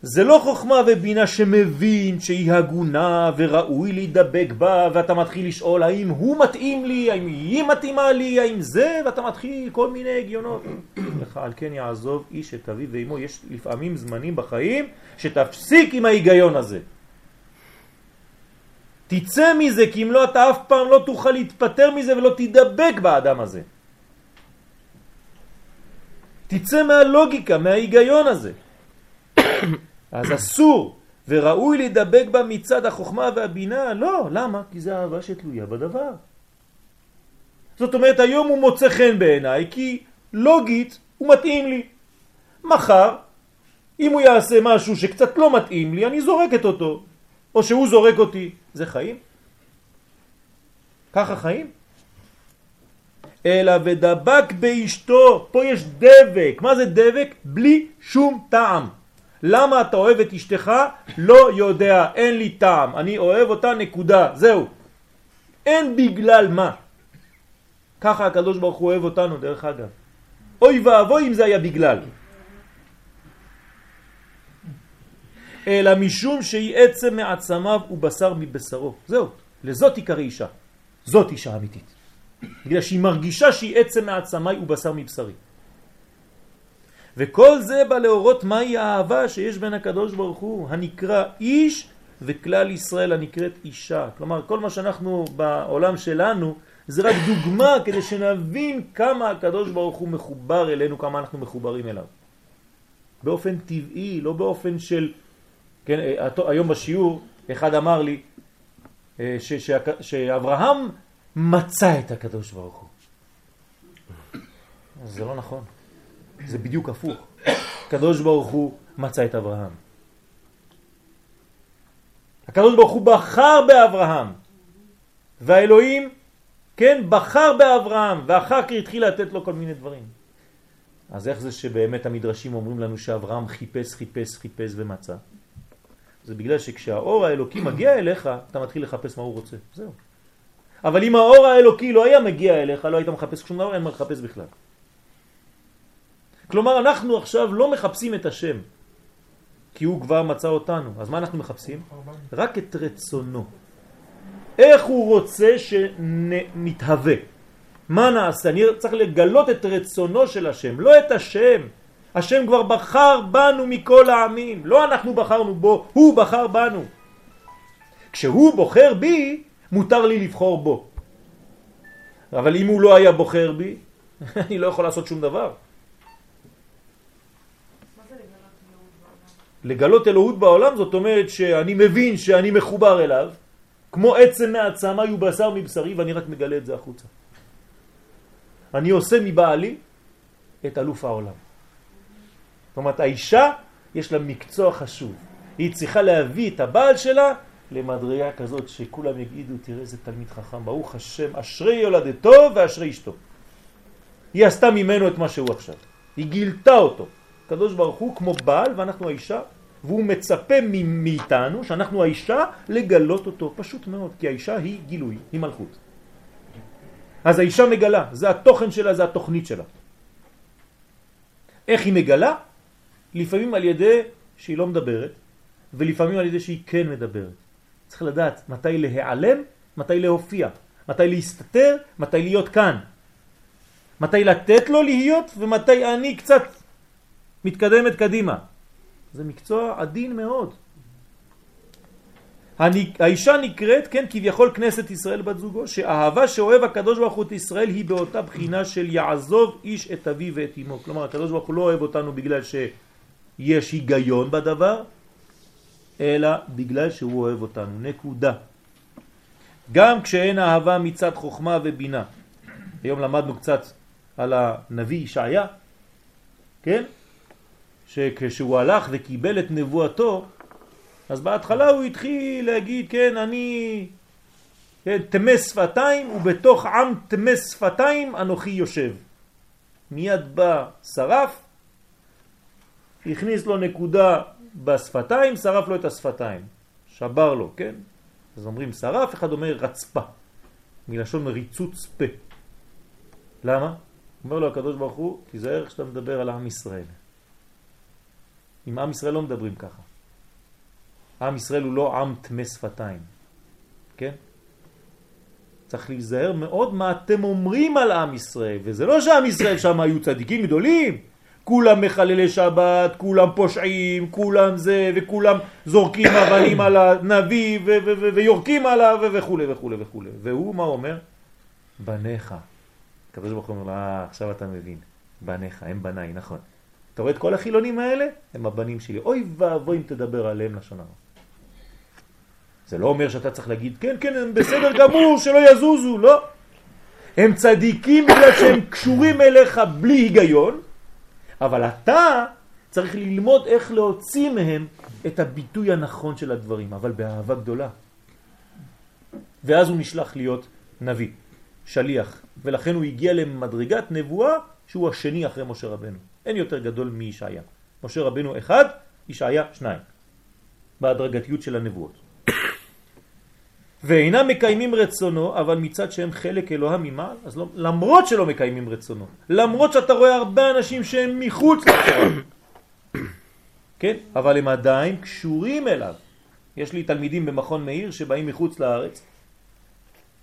זה לא חוכמה ובינה שמבין שהיא הגונה וראוי להידבק בה ואתה מתחיל לשאול האם הוא מתאים לי, האם היא מתאימה לי, האם זה, ואתה מתחיל כל מיני הגיונות. <coughs> לך על כן יעזוב איש את אביו ואמו, יש לפעמים זמנים בחיים שתפסיק עם ההיגיון הזה. תצא מזה, כי אם לא אתה אף פעם לא תוכל להתפטר מזה ולא תדבק באדם הזה. תצא מהלוגיקה, מההיגיון הזה. <coughs> אז אסור וראוי לדבק בה מצד החוכמה והבינה. לא, למה? כי זה אהבה שתלויה בדבר. זאת אומרת, היום הוא מוצא חן בעיניי, כי לוגית הוא מתאים לי. מחר, אם הוא יעשה משהו שקצת לא מתאים לי, אני זורקת אותו. או שהוא זורק אותי. זה חיים? ככה חיים? אלא ודבק באשתו, פה יש דבק. מה זה דבק? בלי שום טעם. למה אתה אוהב את אשתך? לא יודע, אין לי טעם. אני אוהב אותה, נקודה. זהו. אין בגלל מה. ככה הקדוש ברוך הוא אוהב אותנו, דרך אגב. אוי ואבוי אם זה היה בגלל. אלא משום שהיא עצם מעצמיו ובשר מבשרו. זהו, לזאת עיקרי אישה. זאת אישה אמיתית. בגלל שהיא מרגישה שהיא עצם מעצמי ובשר מבשרי. וכל זה בא להורות מהי האהבה שיש בין הקדוש ברוך הוא, הנקרא איש וכלל ישראל הנקראת אישה. כלומר, כל מה שאנחנו בעולם שלנו זה רק דוגמה כדי שנבין כמה הקדוש ברוך הוא מחובר אלינו, כמה אנחנו מחוברים אליו. באופן טבעי, לא באופן של... כן, היום בשיעור אחד אמר לי ש, ש, שאברהם מצא את הקדוש ברוך הוא. זה לא נכון. זה בדיוק הפוך. הקדוש ברוך הוא מצא את אברהם. הקדוש ברוך הוא בחר באברהם, והאלוהים, כן, בחר באברהם, ואחר כך התחיל לתת לו כל מיני דברים. אז איך זה שבאמת המדרשים אומרים לנו שאברהם חיפש, חיפש, חיפש ומצא? זה בגלל שכשהאור האלוקי מגיע אליך, אתה מתחיל לחפש מה הוא רוצה. זהו. אבל אם האור האלוקי לא היה מגיע אליך, לא היית מחפש שום דבר, אין מה לחפש בכלל. כלומר, אנחנו עכשיו לא מחפשים את השם, כי הוא כבר מצא אותנו. אז מה אנחנו מחפשים? רק את רצונו. איך הוא רוצה שנתהווה. מה נעשה? אני צריך לגלות את רצונו של השם, לא את השם. השם כבר בחר בנו מכל העמים, לא אנחנו בחרנו בו, הוא בחר בנו. כשהוא בוחר בי, מותר לי לבחור בו. אבל אם הוא לא היה בוחר בי, <laughs> אני לא יכול לעשות שום דבר. לגלות אלוהות בעולם זאת אומרת שאני מבין שאני מחובר אליו, כמו עצם מעצמי ובשר מבשרי, ואני רק מגלה את זה החוצה. אני עושה מבעלי את אלוף העולם. זאת אומרת, האישה יש לה מקצוע חשוב. היא צריכה להביא את הבעל שלה למדרגה כזאת שכולם יגידו, תראה איזה תלמיד חכם, ברוך השם, אשרי יולדתו ואשרי אשתו. היא עשתה ממנו את מה שהוא עכשיו. היא גילתה אותו. קדוש ברוך הוא כמו בעל ואנחנו האישה, והוא מצפה מאיתנו, שאנחנו האישה, לגלות אותו. פשוט מאוד, כי האישה היא גילוי, היא מלכות. אז האישה מגלה, זה התוכן שלה, זה התוכנית שלה. איך היא מגלה? לפעמים על ידי שהיא לא מדברת, ולפעמים על ידי שהיא כן מדברת. צריך לדעת מתי להיעלם, מתי להופיע, מתי להסתתר, מתי להיות כאן. מתי לתת לו להיות ומתי אני קצת מתקדמת קדימה. זה מקצוע עדין מאוד. האישה נקראת, כן, כביכול כנסת ישראל בת זוגו, שאהבה שאוהב הקדוש ברוך הוא את ישראל היא באותה בחינה של יעזוב איש את אביו ואת אמו. כלומר, הקדוש ברוך הוא לא אוהב אותנו בגלל שיש היגיון בדבר, אלא בגלל שהוא אוהב אותנו. נקודה. גם כשאין אהבה מצד חוכמה ובינה. היום למדנו קצת על הנביא ישעיה, כן? שכשהוא הלך וקיבל את נבואתו, אז בהתחלה הוא התחיל להגיד, כן, אני כן, תמי שפתיים, ובתוך עם תמי שפתיים אנוכי יושב. מיד בא שרף, הכניס לו נקודה בשפתיים, שרף לו את השפתיים. שבר לו, כן? אז אומרים שרף, אחד אומר רצפה, מלשון ריצוץ פה. למה? אומר לו הקדוש ברוך הוא, תיזהר כשאתה מדבר על עם ישראל. עם עם ישראל לא מדברים ככה. עם ישראל הוא לא עם תמי שפתיים, כן? צריך להיזהר מאוד מה אתם אומרים על עם ישראל, וזה לא שעם ישראל שם היו צדיקים גדולים, כולם מחללי שבת, כולם פושעים, כולם זה, וכולם זורקים <coughs> אבנים על הנביא ויורקים עליו וכו' וכו' וכו'. והוא מה אומר? בניך. הקדוש הוא אומר, אה, עכשיו אתה מבין. בניך, הם בניי, נכון. אתה רואה את כל החילונים האלה? הם הבנים שלי. אוי ואבוי אם תדבר עליהם לשון הרע. זה לא אומר שאתה צריך להגיד, כן, כן, הם בסדר גמור, שלא יזוזו, לא. הם צדיקים בגלל שהם קשורים אליך בלי היגיון, אבל אתה צריך ללמוד איך להוציא מהם את הביטוי הנכון של הדברים, אבל באהבה גדולה. ואז הוא נשלח להיות נביא, שליח, ולכן הוא הגיע למדרגת נבואה שהוא השני אחרי משה רבנו. אין יותר גדול מישעיה. משה רבנו אחד, ישעיה שניים, בהדרגתיות של הנבואות. ואינם מקיימים רצונו, אבל מצד שהם חלק אלוהה ממעל, אז לא, למרות שלא מקיימים רצונו, למרות שאתה רואה הרבה אנשים שהם מחוץ לתורה, <coughs> כן? אבל הם עדיין קשורים אליו. יש לי תלמידים במכון מאיר שבאים מחוץ לארץ,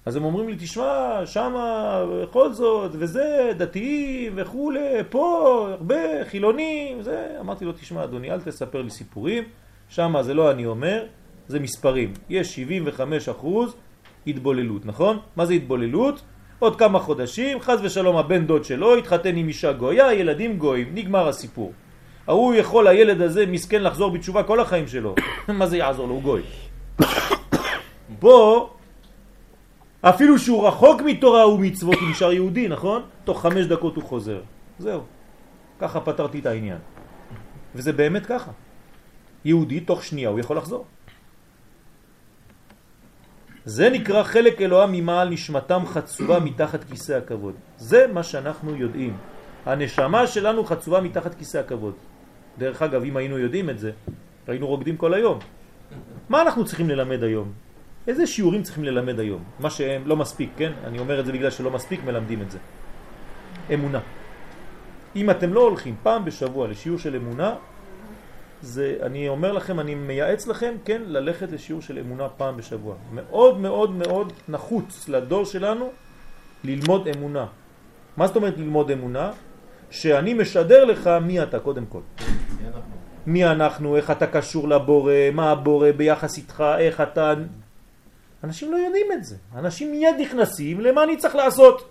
אז הם אומרים לי, תשמע, שמה בכל זאת, וזה, דתיים וכולי, פה, הרבה חילונים, זה. אמרתי לו, תשמע אדוני, אל תספר לי סיפורים, שמה זה לא אני אומר, זה מספרים. יש 75 אחוז התבוללות, נכון? מה זה התבוללות? עוד כמה חודשים, חז ושלום הבן דוד שלו התחתן עם אישה גויה, ילדים גויים, נגמר הסיפור. ההוא יכול, הילד הזה, מסכן לחזור בתשובה כל החיים שלו. <coughs> מה זה יעזור לו? הוא גוי. <coughs> בוא, אפילו שהוא רחוק מתורה ומצוות, הוא נשאר יהודי, נכון? תוך חמש דקות הוא חוזר. זהו. ככה פתרתי את העניין. וזה באמת ככה. יהודי, תוך שנייה הוא יכול לחזור. זה נקרא חלק אלוהה ממעל נשמתם חצובה מתחת כיסא הכבוד. זה מה שאנחנו יודעים. הנשמה שלנו חצובה מתחת כיסא הכבוד. דרך אגב, אם היינו יודעים את זה, היינו רוקדים כל היום. מה אנחנו צריכים ללמד היום? איזה שיעורים צריכים ללמד היום? מה שהם לא מספיק, כן? אני אומר את זה בגלל שלא מספיק מלמדים את זה. אמונה. אם אתם לא הולכים פעם בשבוע לשיעור של אמונה, זה, אני אומר לכם, אני מייעץ לכם, כן, ללכת לשיעור של אמונה פעם בשבוע. מאוד מאוד מאוד נחוץ לדור שלנו ללמוד אמונה. מה זאת אומרת ללמוד אמונה? שאני משדר לך מי אתה קודם כל. מי אנחנו, איך אתה קשור לבורא, מה הבורא ביחס איתך, איך אתה... אנשים לא יודעים את זה. אנשים מיד נכנסים למה אני צריך לעשות.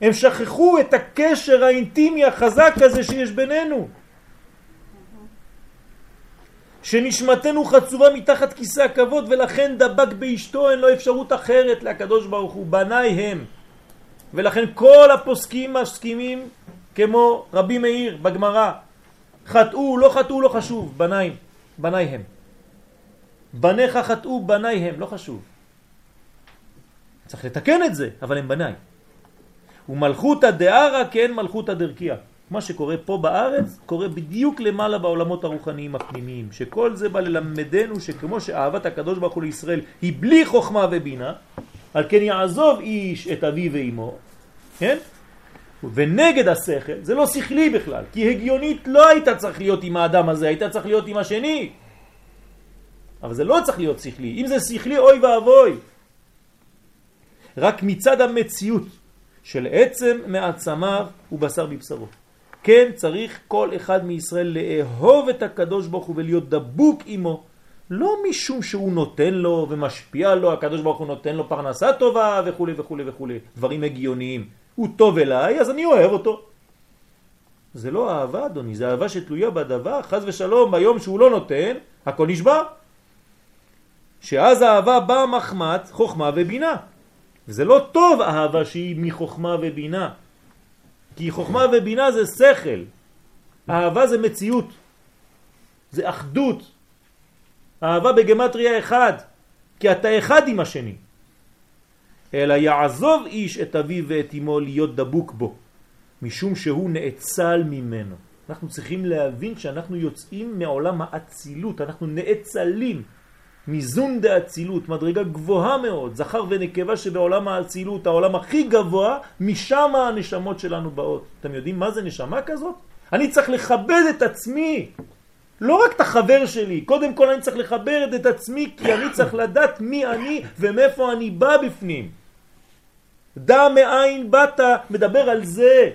הם שכחו את הקשר האינטימי החזק הזה שיש בינינו. שנשמתנו חצובה מתחת כיסא הכבוד ולכן דבק באשתו אין לו אפשרות אחרת לקדוש ברוך הוא, בניי הם. ולכן כל הפוסקים מסכימים כמו רבי מאיר בגמרא, חטאו, לא חטאו, לא חשוב, בניי, בניי הם. בניך חטאו, בניי הם, לא חשוב. צריך לתקן את זה, אבל הם בניי. ומלכותא דערא כן מלכותא דרכיה. מה שקורה פה בארץ קורה בדיוק למעלה בעולמות הרוחניים הפנימיים, שכל זה בא ללמדנו שכמו שאהבת הקדוש ברוך הוא לישראל היא בלי חוכמה ובינה, על כן יעזוב איש את אביו ואימו, כן? ונגד השכל, זה לא שכלי בכלל, כי הגיונית לא היית צריך להיות עם האדם הזה, היית צריך להיות עם השני. אבל זה לא צריך להיות שכלי, אם זה שכלי אוי ואבוי. רק מצד המציאות של עצם מעצמיו ובשר בבשרו. כן צריך כל אחד מישראל לאהוב את הקדוש ברוך הוא ולהיות דבוק עמו, לא משום שהוא נותן לו ומשפיע לו, הקדוש ברוך הוא נותן לו פרנסה טובה וכו' וכו' וכו', דברים הגיוניים. הוא טוב אליי, אז אני אוהב אותו. זה לא אהבה, אדוני, זה אהבה שתלויה בדבר, חז ושלום, ביום שהוא לא נותן, הכל נשבר. שאז האהבה באה מחמת חוכמה ובינה. זה לא טוב אהבה שהיא מחוכמה ובינה. כי חוכמה ובינה זה שכל. אהבה זה מציאות. זה אחדות. אהבה בגמטריה אחד. כי אתה אחד עם השני. אלא יעזוב איש את אביו ואת אמו להיות דבוק בו. משום שהוא נאצל ממנו. אנחנו צריכים להבין שאנחנו יוצאים מעולם האצילות, אנחנו נאצלים מזון דאצילות, מדרגה גבוהה מאוד, זכר ונקבה שבעולם האצילות, העולם הכי גבוה, משם הנשמות שלנו באות. אתם יודעים מה זה נשמה כזאת? אני צריך לכבד את עצמי. לא רק את החבר שלי, קודם כל אני צריך לחבר את עצמי כי אני צריך לדעת מי אני ומאיפה אני בא בפנים. דע מאין באת, מדבר על זה.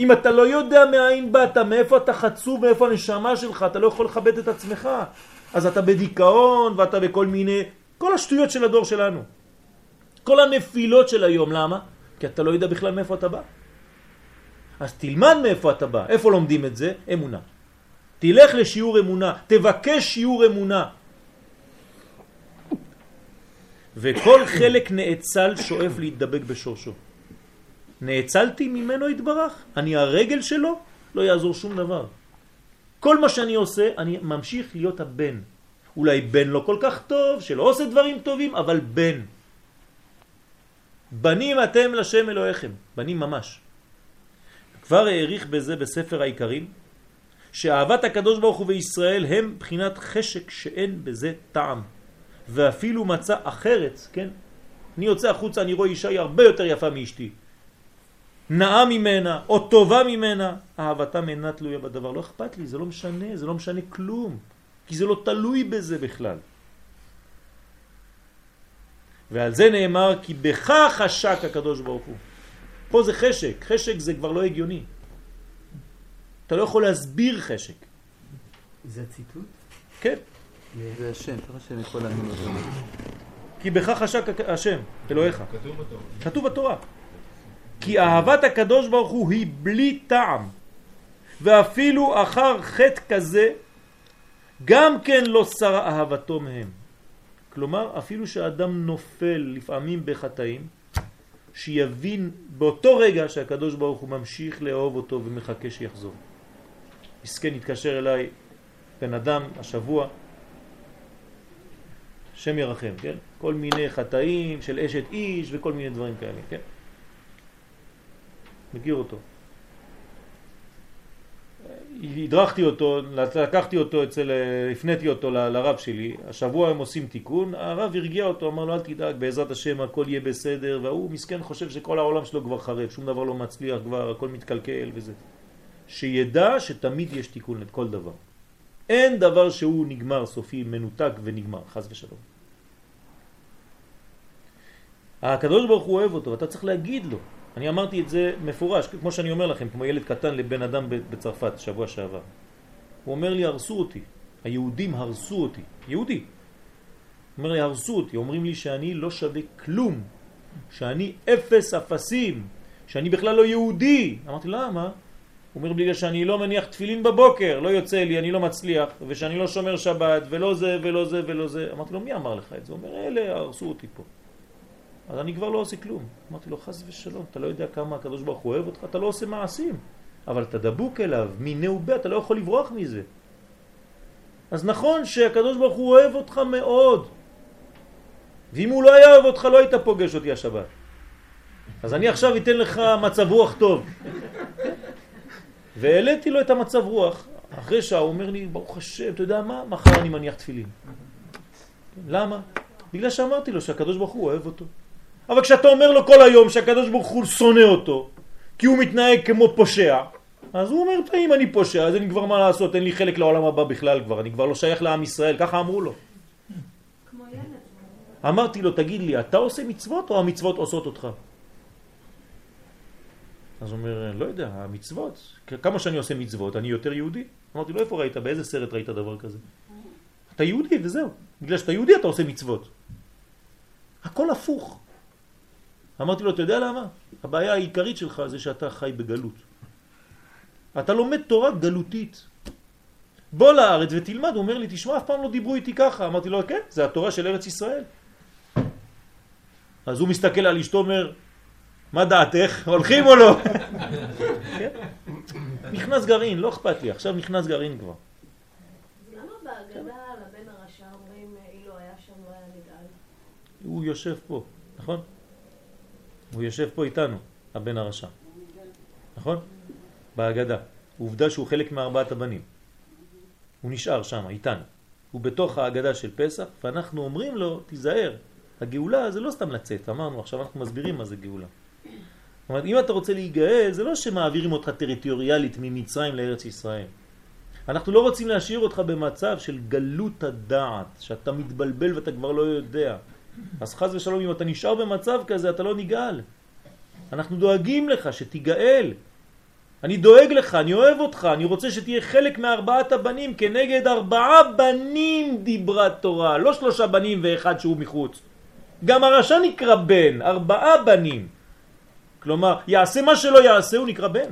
אם אתה לא יודע מאין באת, מאיפה אתה חצוב, מאיפה הנשמה שלך, אתה לא יכול לכבד את עצמך. אז אתה בדיכאון ואתה בכל מיני, כל השטויות של הדור שלנו. כל הנפילות של היום, למה? כי אתה לא יודע בכלל מאיפה אתה בא. אז תלמד מאיפה אתה בא. איפה לומדים את זה? אמונה. תלך לשיעור אמונה, תבקש שיעור אמונה. וכל חלק נאצל שואף להתדבק בשורשו. נאצלתי ממנו התברך, אני הרגל שלו, לא יעזור שום דבר. כל מה שאני עושה, אני ממשיך להיות הבן. אולי בן לא כל כך טוב, שלא עושה דברים טובים, אבל בן. בנים אתם לשם אלוהיכם, בנים ממש. כבר העריך בזה בספר העיקרים, שאהבת הקדוש ברוך הוא וישראל הם בחינת חשק שאין בזה טעם. ואפילו מצא אחרת, כן? אני יוצא החוצה, אני רואה אישה היא הרבה יותר יפה מאשתי. נאה ממנה, או טובה ממנה, אהבתם אינה תלויה בדבר. לא אכפת לי, זה לא משנה, זה לא משנה כלום. כי זה לא תלוי בזה בכלל. ועל זה נאמר כי בך חשק הקדוש ברוך הוא. פה זה חשק, חשק זה כבר לא הגיוני. אתה לא יכול להסביר חשק. זה ציטוט? כן. זה השם, ככה השם יכול אותו. כי בך חשק השם, אלוהיך. כתוב בתורה. כי אהבת הקדוש ברוך הוא היא בלי טעם, ואפילו אחר חטא כזה, גם כן לא שרה אהבתו מהם. כלומר, אפילו שאדם נופל לפעמים בחטאים, שיבין באותו רגע שהקדוש ברוך הוא ממשיך לאהוב אותו ומחכה שיחזור. מסכן התקשר אליי בן אדם השבוע, שם ירחם, כן? כל מיני חטאים של אשת איש וכל מיני דברים כאלה, כן? מכיר אותו. הדרכתי אותו, לקחתי אותו אצל, הפניתי אותו לרב שלי, השבוע הם עושים תיקון, הרב הרגיע אותו, אמר לו אל תדאג, בעזרת השם הכל יהיה בסדר, והוא מסכן חושב שכל העולם שלו כבר חרב, שום דבר לא מצליח כבר, הכל מתקלקל וזה. שידע שתמיד יש תיקון לכל דבר. אין דבר שהוא נגמר סופי, מנותק ונגמר, חז ושלום. הקדוש ברוך הוא אוהב אותו, אתה צריך להגיד לו. אני אמרתי את זה מפורש, כמו שאני אומר לכם, כמו ילד קטן לבן אדם בצרפת, שבוע שעבר. הוא אומר לי, הרסו אותי. היהודים הרסו אותי. יהודי. אומר לי, הרסו אותי. אומרים לי שאני לא שווה כלום. שאני אפס אפסים. שאני בכלל לא יהודי. אמרתי, למה? הוא אומר, בגלל שאני לא מניח תפילין בבוקר, לא יוצא לי, אני לא מצליח, ושאני לא שומר שבת, ולא זה ולא זה ולא זה. אמרתי לו, מי אמר לך את זה? הוא אומר, אלה הרסו אותי פה. אז אני כבר לא עושה כלום. אמרתי לו, חס ושלום, אתה לא יודע כמה הקדוש ברוך הוא אוהב אותך, אתה לא עושה מעשים. אבל אתה דבוק אליו, מיני ובה, אתה לא יכול לברוח מזה. אז נכון שהקדוש ברוך הוא אוהב אותך מאוד. ואם הוא לא היה אוהב אותך, לא היית פוגש אותי השבת. אז אני עכשיו אתן לך מצב רוח טוב. והעליתי לו את המצב רוח. אחרי שעה הוא אומר לי, ברוך השם, אתה יודע מה? מחר אני מניח תפילין. למה? בגלל שאמרתי לו שהקדוש ברוך הוא אוהב אותו. אבל כשאתה אומר לו כל היום שהקדוש ברוך הוא שונא אותו, כי הוא מתנהג כמו פושע, אז הוא אומר, אם אני פושע, אז אין כבר מה לעשות, אין לי חלק לעולם הבא בכלל כבר, אני כבר לא שייך לעם ישראל, ככה אמרו לו. אמרתי לו, תגיד לי, אתה עושה מצוות או המצוות עושות אותך? אז הוא אומר, לא יודע, המצוות, כמה שאני עושה מצוות, אני יותר יהודי. אמרתי לו, איפה ראית? באיזה סרט ראית דבר כזה? אתה יהודי וזהו. בגלל שאתה יהודי אתה עושה מצוות. הכל הפוך. אמרתי לו, אתה יודע למה? הבעיה העיקרית שלך זה שאתה חי בגלות. אתה לומד תורה גלותית. בוא לארץ ותלמד, הוא אומר לי, תשמע, אף פעם לא דיברו איתי ככה. אמרתי לו, כן, זה התורה של ארץ ישראל. אז הוא מסתכל על אשתו, אומר, מה דעתך? הולכים או לא? כן? נכנס גרעין, לא אכפת לי, עכשיו נכנס גרעין כבר. הוא יושב פה, נכון? הוא יושב פה איתנו, הבן הרשע. נכון? בהגדה. עובדה שהוא חלק מארבעת הבנים. הוא נשאר שם, איתנו. הוא בתוך ההגדה של פסח, ואנחנו אומרים לו, תיזהר, הגאולה זה לא סתם לצאת, אמרנו, עכשיו אנחנו מסבירים מה זה גאולה. זאת אומרת, אם אתה רוצה להיגאל, זה לא שמעבירים אותך טריטוריאלית ממצרים לארץ ישראל. אנחנו לא רוצים להשאיר אותך במצב של גלות הדעת, שאתה מתבלבל ואתה כבר לא יודע. אז חז ושלום, אם אתה נשאר במצב כזה, אתה לא נגאל. אנחנו דואגים לך שתיגאל. אני דואג לך, אני אוהב אותך, אני רוצה שתהיה חלק מארבעת הבנים, כנגד ארבעה בנים דיברה תורה, לא שלושה בנים ואחד שהוא מחוץ. גם הרשע נקרא בן, ארבעה בנים. כלומר, יעשה מה שלא יעשה, הוא נקרא בן.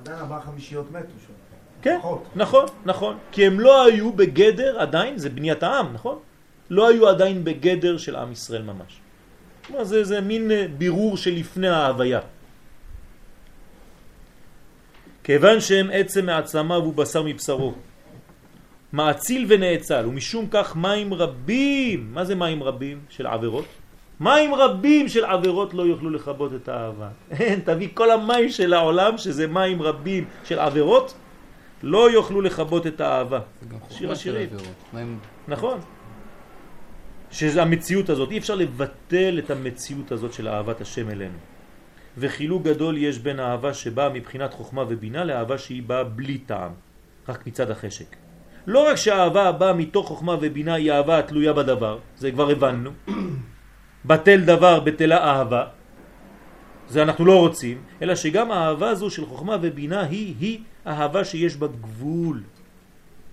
עדיין ארבעה חמישיות מתו שם. כן. נכון, נכון. כי הם לא היו בגדר, עדיין, זה בניית העם, נכון? לא היו עדיין בגדר של עם ישראל ממש. כלומר, זה, זה מין אה, בירור של לפני ההוויה. כיוון שהם עצם מעצמיו ובשר מבשרו, מאציל ונאצל, ומשום כך מים רבים, מה זה מים רבים של עבירות? מים רבים של עבירות לא יוכלו לכבות את האהבה. אין, תביא כל המים של העולם, שזה מים רבים של עבירות, לא יוכלו לכבות את האהבה. שיר השירים. נכון. שזה המציאות הזאת, אי אפשר לבטל את המציאות הזאת של אהבת השם אלינו. וחילוק גדול יש בין האהבה שבאה מבחינת חוכמה ובינה לאהבה שהיא באה בלי טעם, רק מצד החשק. לא רק שהאהבה הבאה מתוך חוכמה ובינה היא אהבה התלויה בדבר, זה כבר הבנו. בטל דבר בטלה אהבה, זה אנחנו לא רוצים, אלא שגם האהבה הזו של חוכמה ובינה היא, היא אהבה שיש בה גבול.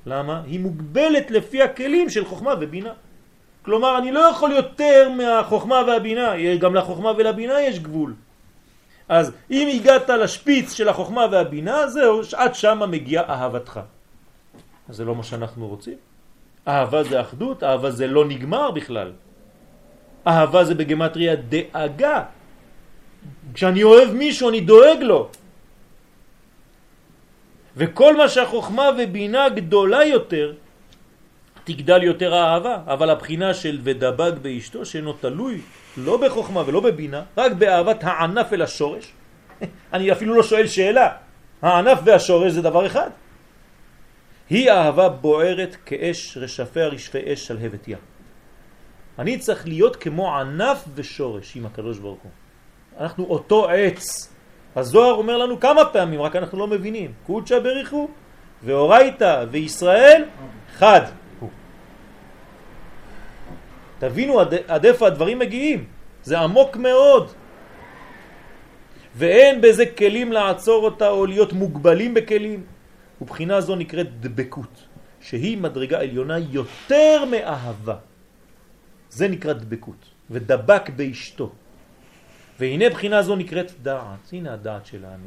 למה? היא מוגבלת לפי הכלים של חוכמה ובינה. כלומר, אני לא יכול יותר מהחוכמה והבינה, גם לחוכמה ולבינה יש גבול. אז אם הגעת לשפיץ של החוכמה והבינה, זהו, עד שמה מגיעה אהבתך. זה לא מה שאנחנו רוצים. אהבה זה אחדות, אהבה זה לא נגמר בכלל. אהבה זה בגמטריה דאגה. כשאני אוהב מישהו אני דואג לו. וכל מה שהחוכמה ובינה גדולה יותר, תגדל יותר האהבה, אבל הבחינה של ודבק באשתו שאינו תלוי לא בחוכמה ולא בבינה, רק באהבת הענף אל השורש. <laughs> אני אפילו לא שואל שאלה, הענף והשורש זה דבר אחד. היא אהבה בוערת כאש רשפי אש שלהבת ים. אני צריך להיות כמו ענף ושורש עם הקדוש ברוך הוא. אנחנו אותו עץ. הזוהר אומר לנו כמה פעמים, רק אנחנו לא מבינים. קודשא בריחו ואורייתא וישראל חד. תבינו עד, עד איפה הדברים מגיעים. זה עמוק מאוד. ואין בזה כלים לעצור אותה או להיות מוגבלים בכלים. ובחינה זו נקראת דבקות, שהיא מדרגה עליונה יותר מאהבה. זה נקרא דבקות, ודבק באשתו. והנה בחינה זו נקראת דעת, הנה הדעת שלנו.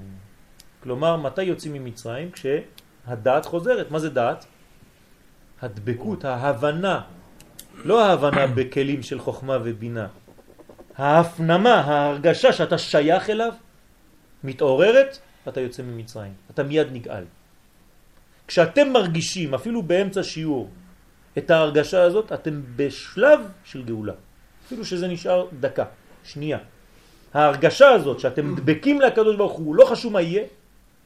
כלומר, מתי יוצאים ממצרים? כשהדעת חוזרת. מה זה דעת? הדבקות, ההבנה, לא ההבנה בכלים של חוכמה ובינה. ההפנמה, ההרגשה שאתה שייך אליו, מתעוררת, אתה יוצא ממצרים. אתה מיד נגאל. כשאתם מרגישים, אפילו באמצע שיעור, את ההרגשה הזאת, אתם בשלב של גאולה. אפילו שזה נשאר דקה, שנייה. ההרגשה הזאת שאתם דבקים לקדוש ברוך הוא, לא חשוב מה יהיה,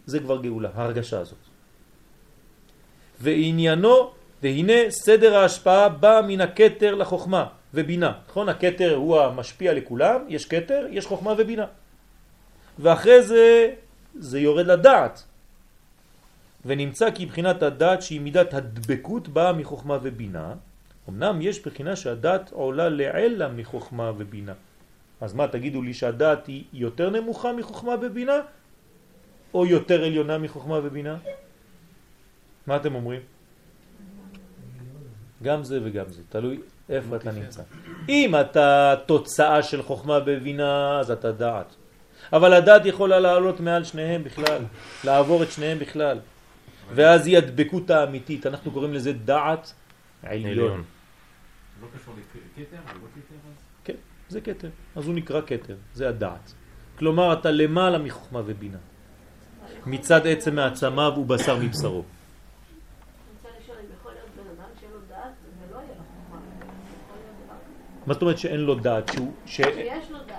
זה כבר גאולה, ההרגשה הזאת. ועניינו, והנה סדר ההשפעה בא מן הקטר לחוכמה ובינה. נכון? הקטר הוא המשפיע לכולם, יש קטר, יש חוכמה ובינה. ואחרי זה, זה יורד לדעת. ונמצא כי בחינת הדעת שהיא מידת הדבקות באה מחוכמה ובינה. אמנם יש בחינה שהדעת עולה לעלה מחוכמה ובינה. אז מה, תגידו לי שהדעת היא יותר נמוכה מחוכמה ובינה, או יותר עליונה מחוכמה ובינה? מה אתם אומרים? גם זה וגם זה, תלוי איפה אתה נמצא. אם אתה תוצאה של חוכמה ובינה, אז אתה דעת. אבל הדעת יכולה לעלות מעל שניהם בכלל, לעבור את שניהם בכלל. ואז היא הדבקות האמיתית, אנחנו קוראים לזה דעת עליון. לא קשור לכתר? לא כתר? כן, זה כתר. אז הוא נקרא כתר, זה הדעת. כלומר, אתה למעלה מחוכמה ובינה. מצד עצם מעצמיו ובשר מבשרו. אני רוצה לשאול אם יכול להיות בן אדם שאין לו דעת ולא יהיה לו חוכמה. יכול להיות דבר כזה. מה זאת אומרת שאין לו דעת? שהוא, ש... שיש לו דעת,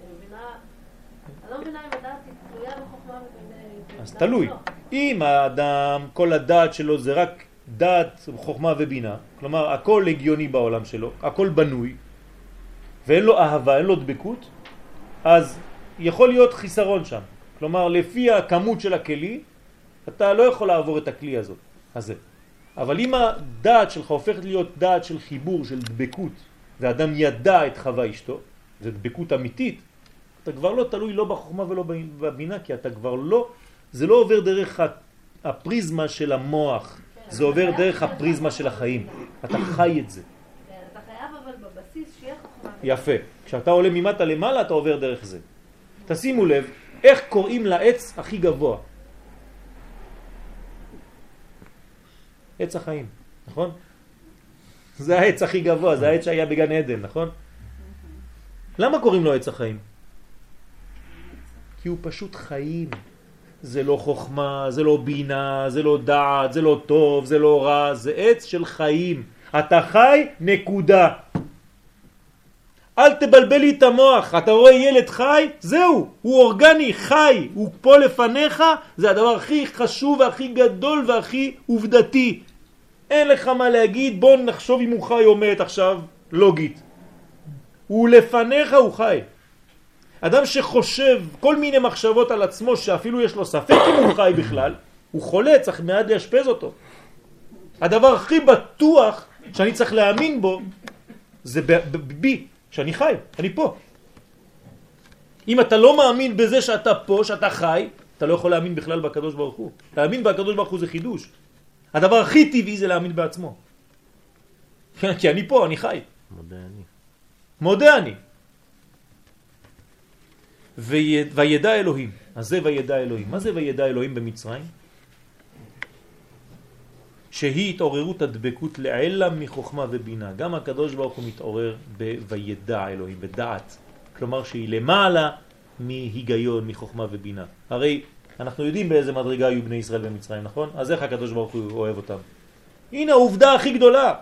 אני מבינה, אני לא מבינה אם הדעת היא תלויה בחוכמה. אז תלוי. אם האדם, כל הדעת שלו זה רק דעת, חוכמה ובינה, כלומר הכל הגיוני בעולם שלו, הכל בנוי, ואין לו אהבה, אין לו דבקות, אז יכול להיות חיסרון שם. כלומר, לפי הכמות של הכלי, אתה לא יכול לעבור את הכלי הזאת, הזה. אבל אם הדעת שלך הופכת להיות דעת של חיבור, של דבקות, ואדם ידע את חווה אשתו, זה דבקות אמיתית, אתה כבר לא תלוי לא בחוכמה ולא בבינה, כי אתה כבר לא, זה לא עובר דרך הפריזמה של המוח, זה עובר דרך הפריזמה של החיים. אתה חי את זה. כן, אתה חייב אבל בבסיס שיהיה חוכמה. יפה. כשאתה עולה ממטה למעלה אתה עובר דרך זה. תשימו לב, איך קוראים לעץ הכי גבוה? עץ החיים, נכון? זה העץ הכי גבוה, זה העץ שהיה בגן עדן, נכון? למה קוראים לו עץ החיים? כי הוא פשוט חיים. זה לא חוכמה, זה לא בינה, זה לא דעת, זה לא טוב, זה לא רע, זה עץ של חיים. אתה חי, נקודה. אל תבלבל לי את המוח, אתה רואה ילד חי, זהו, הוא אורגני, חי, הוא פה לפניך, זה הדבר הכי חשוב והכי גדול והכי עובדתי. אין לך מה להגיד, בוא נחשוב אם הוא חי או מת עכשיו, לוגית. הוא לפניך, הוא חי. אדם שחושב כל מיני מחשבות על עצמו שאפילו יש לו ספק אם הוא חי בכלל, הוא חולה, צריך מעט לאשפז אותו. הדבר הכי בטוח שאני צריך להאמין בו זה בי, שאני חי, אני פה. אם אתה לא מאמין בזה שאתה פה, שאתה חי, אתה לא יכול להאמין בכלל בקדוש ברוך הוא. להאמין בקדוש ברוך הוא זה חידוש. הדבר הכי טבעי זה להאמין בעצמו. כי אני פה, אני חי. מודה אני. מודה אני. וידע אלוהים. אז זה וידע אלוהים. מה זה וידע אלוהים במצרים? שהיא התעוררות הדבקות לעלה מחוכמה ובינה. גם הקדוש ברוך הוא מתעורר בוידע אלוהים, בדעת. כלומר שהיא למעלה מהיגיון, מחוכמה ובינה. הרי אנחנו יודעים באיזה מדרגה היו בני ישראל במצרים, נכון? אז איך הקדוש ברוך הוא אוהב אותם? הנה העובדה הכי גדולה.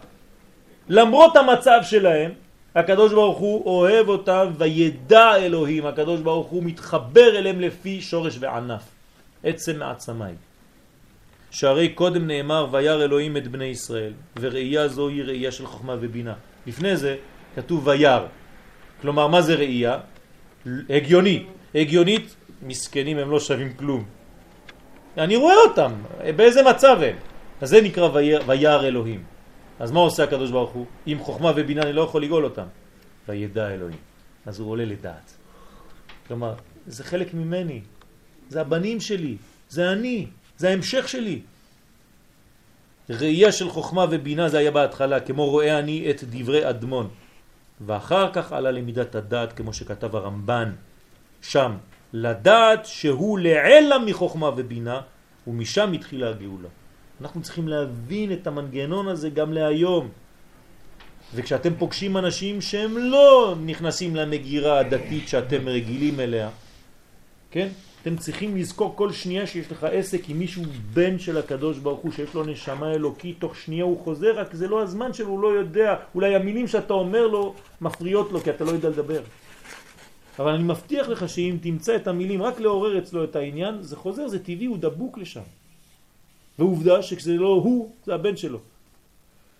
למרות המצב שלהם, הקדוש ברוך הוא אוהב אותם וידע אלוהים, הקדוש ברוך הוא מתחבר אליהם לפי שורש וענף, עצם מעצמי. שהרי קודם נאמר וירא אלוהים את בני ישראל, וראייה זו היא ראייה של חוכמה ובינה. לפני זה כתוב וירא. כלומר, מה זה ראייה? הגיוני. הגיונית, מסכנים הם לא שווים כלום. אני רואה אותם, באיזה מצב הם. אז זה נקרא וירא אלוהים. אז מה עושה הקדוש ברוך הוא? עם חוכמה ובינה אני לא יכול לגאול אותם. וידע אלוהים. אז הוא עולה לדעת. כלומר, זה חלק ממני. זה הבנים שלי. זה אני. זה ההמשך שלי. ראייה של חוכמה ובינה זה היה בהתחלה, כמו רואה אני את דברי אדמון. ואחר כך עלה למידת הדעת, כמו שכתב הרמב"ן, שם, לדעת שהוא לעלה מחוכמה ובינה, ומשם התחילה הגאולה. אנחנו צריכים להבין את המנגנון הזה גם להיום. וכשאתם פוגשים אנשים שהם לא נכנסים למגירה הדתית שאתם רגילים אליה, כן? אתם צריכים לזכור כל שנייה שיש לך עסק עם מישהו בן של הקדוש ברוך הוא, שיש לו נשמה אלוקית, תוך שנייה הוא חוזר, רק זה לא הזמן שלו, הוא לא יודע, אולי המילים שאתה אומר לו מפריעות לו כי אתה לא יודע לדבר. אבל אני מבטיח לך שאם תמצא את המילים רק לעורר אצלו את העניין, זה חוזר, זה טבעי, הוא דבוק לשם. ועובדה שכשזה לא הוא, זה הבן שלו.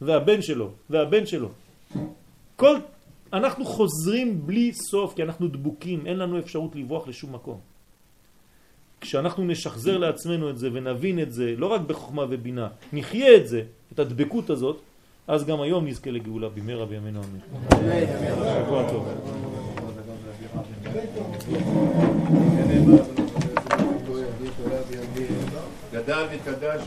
והבן שלו, והבן שלו. כל... אנחנו חוזרים בלי סוף, כי אנחנו דבוקים, אין לנו אפשרות לברוח לשום מקום. כשאנחנו נשחזר לעצמנו את זה ונבין את זה, לא רק בחוכמה ובינה, נחיה את זה, את הדבקות הזאת, אז גם היום נזכה לגאולה במהרה בימינו אמן. שבוע טוב. גדל וקדש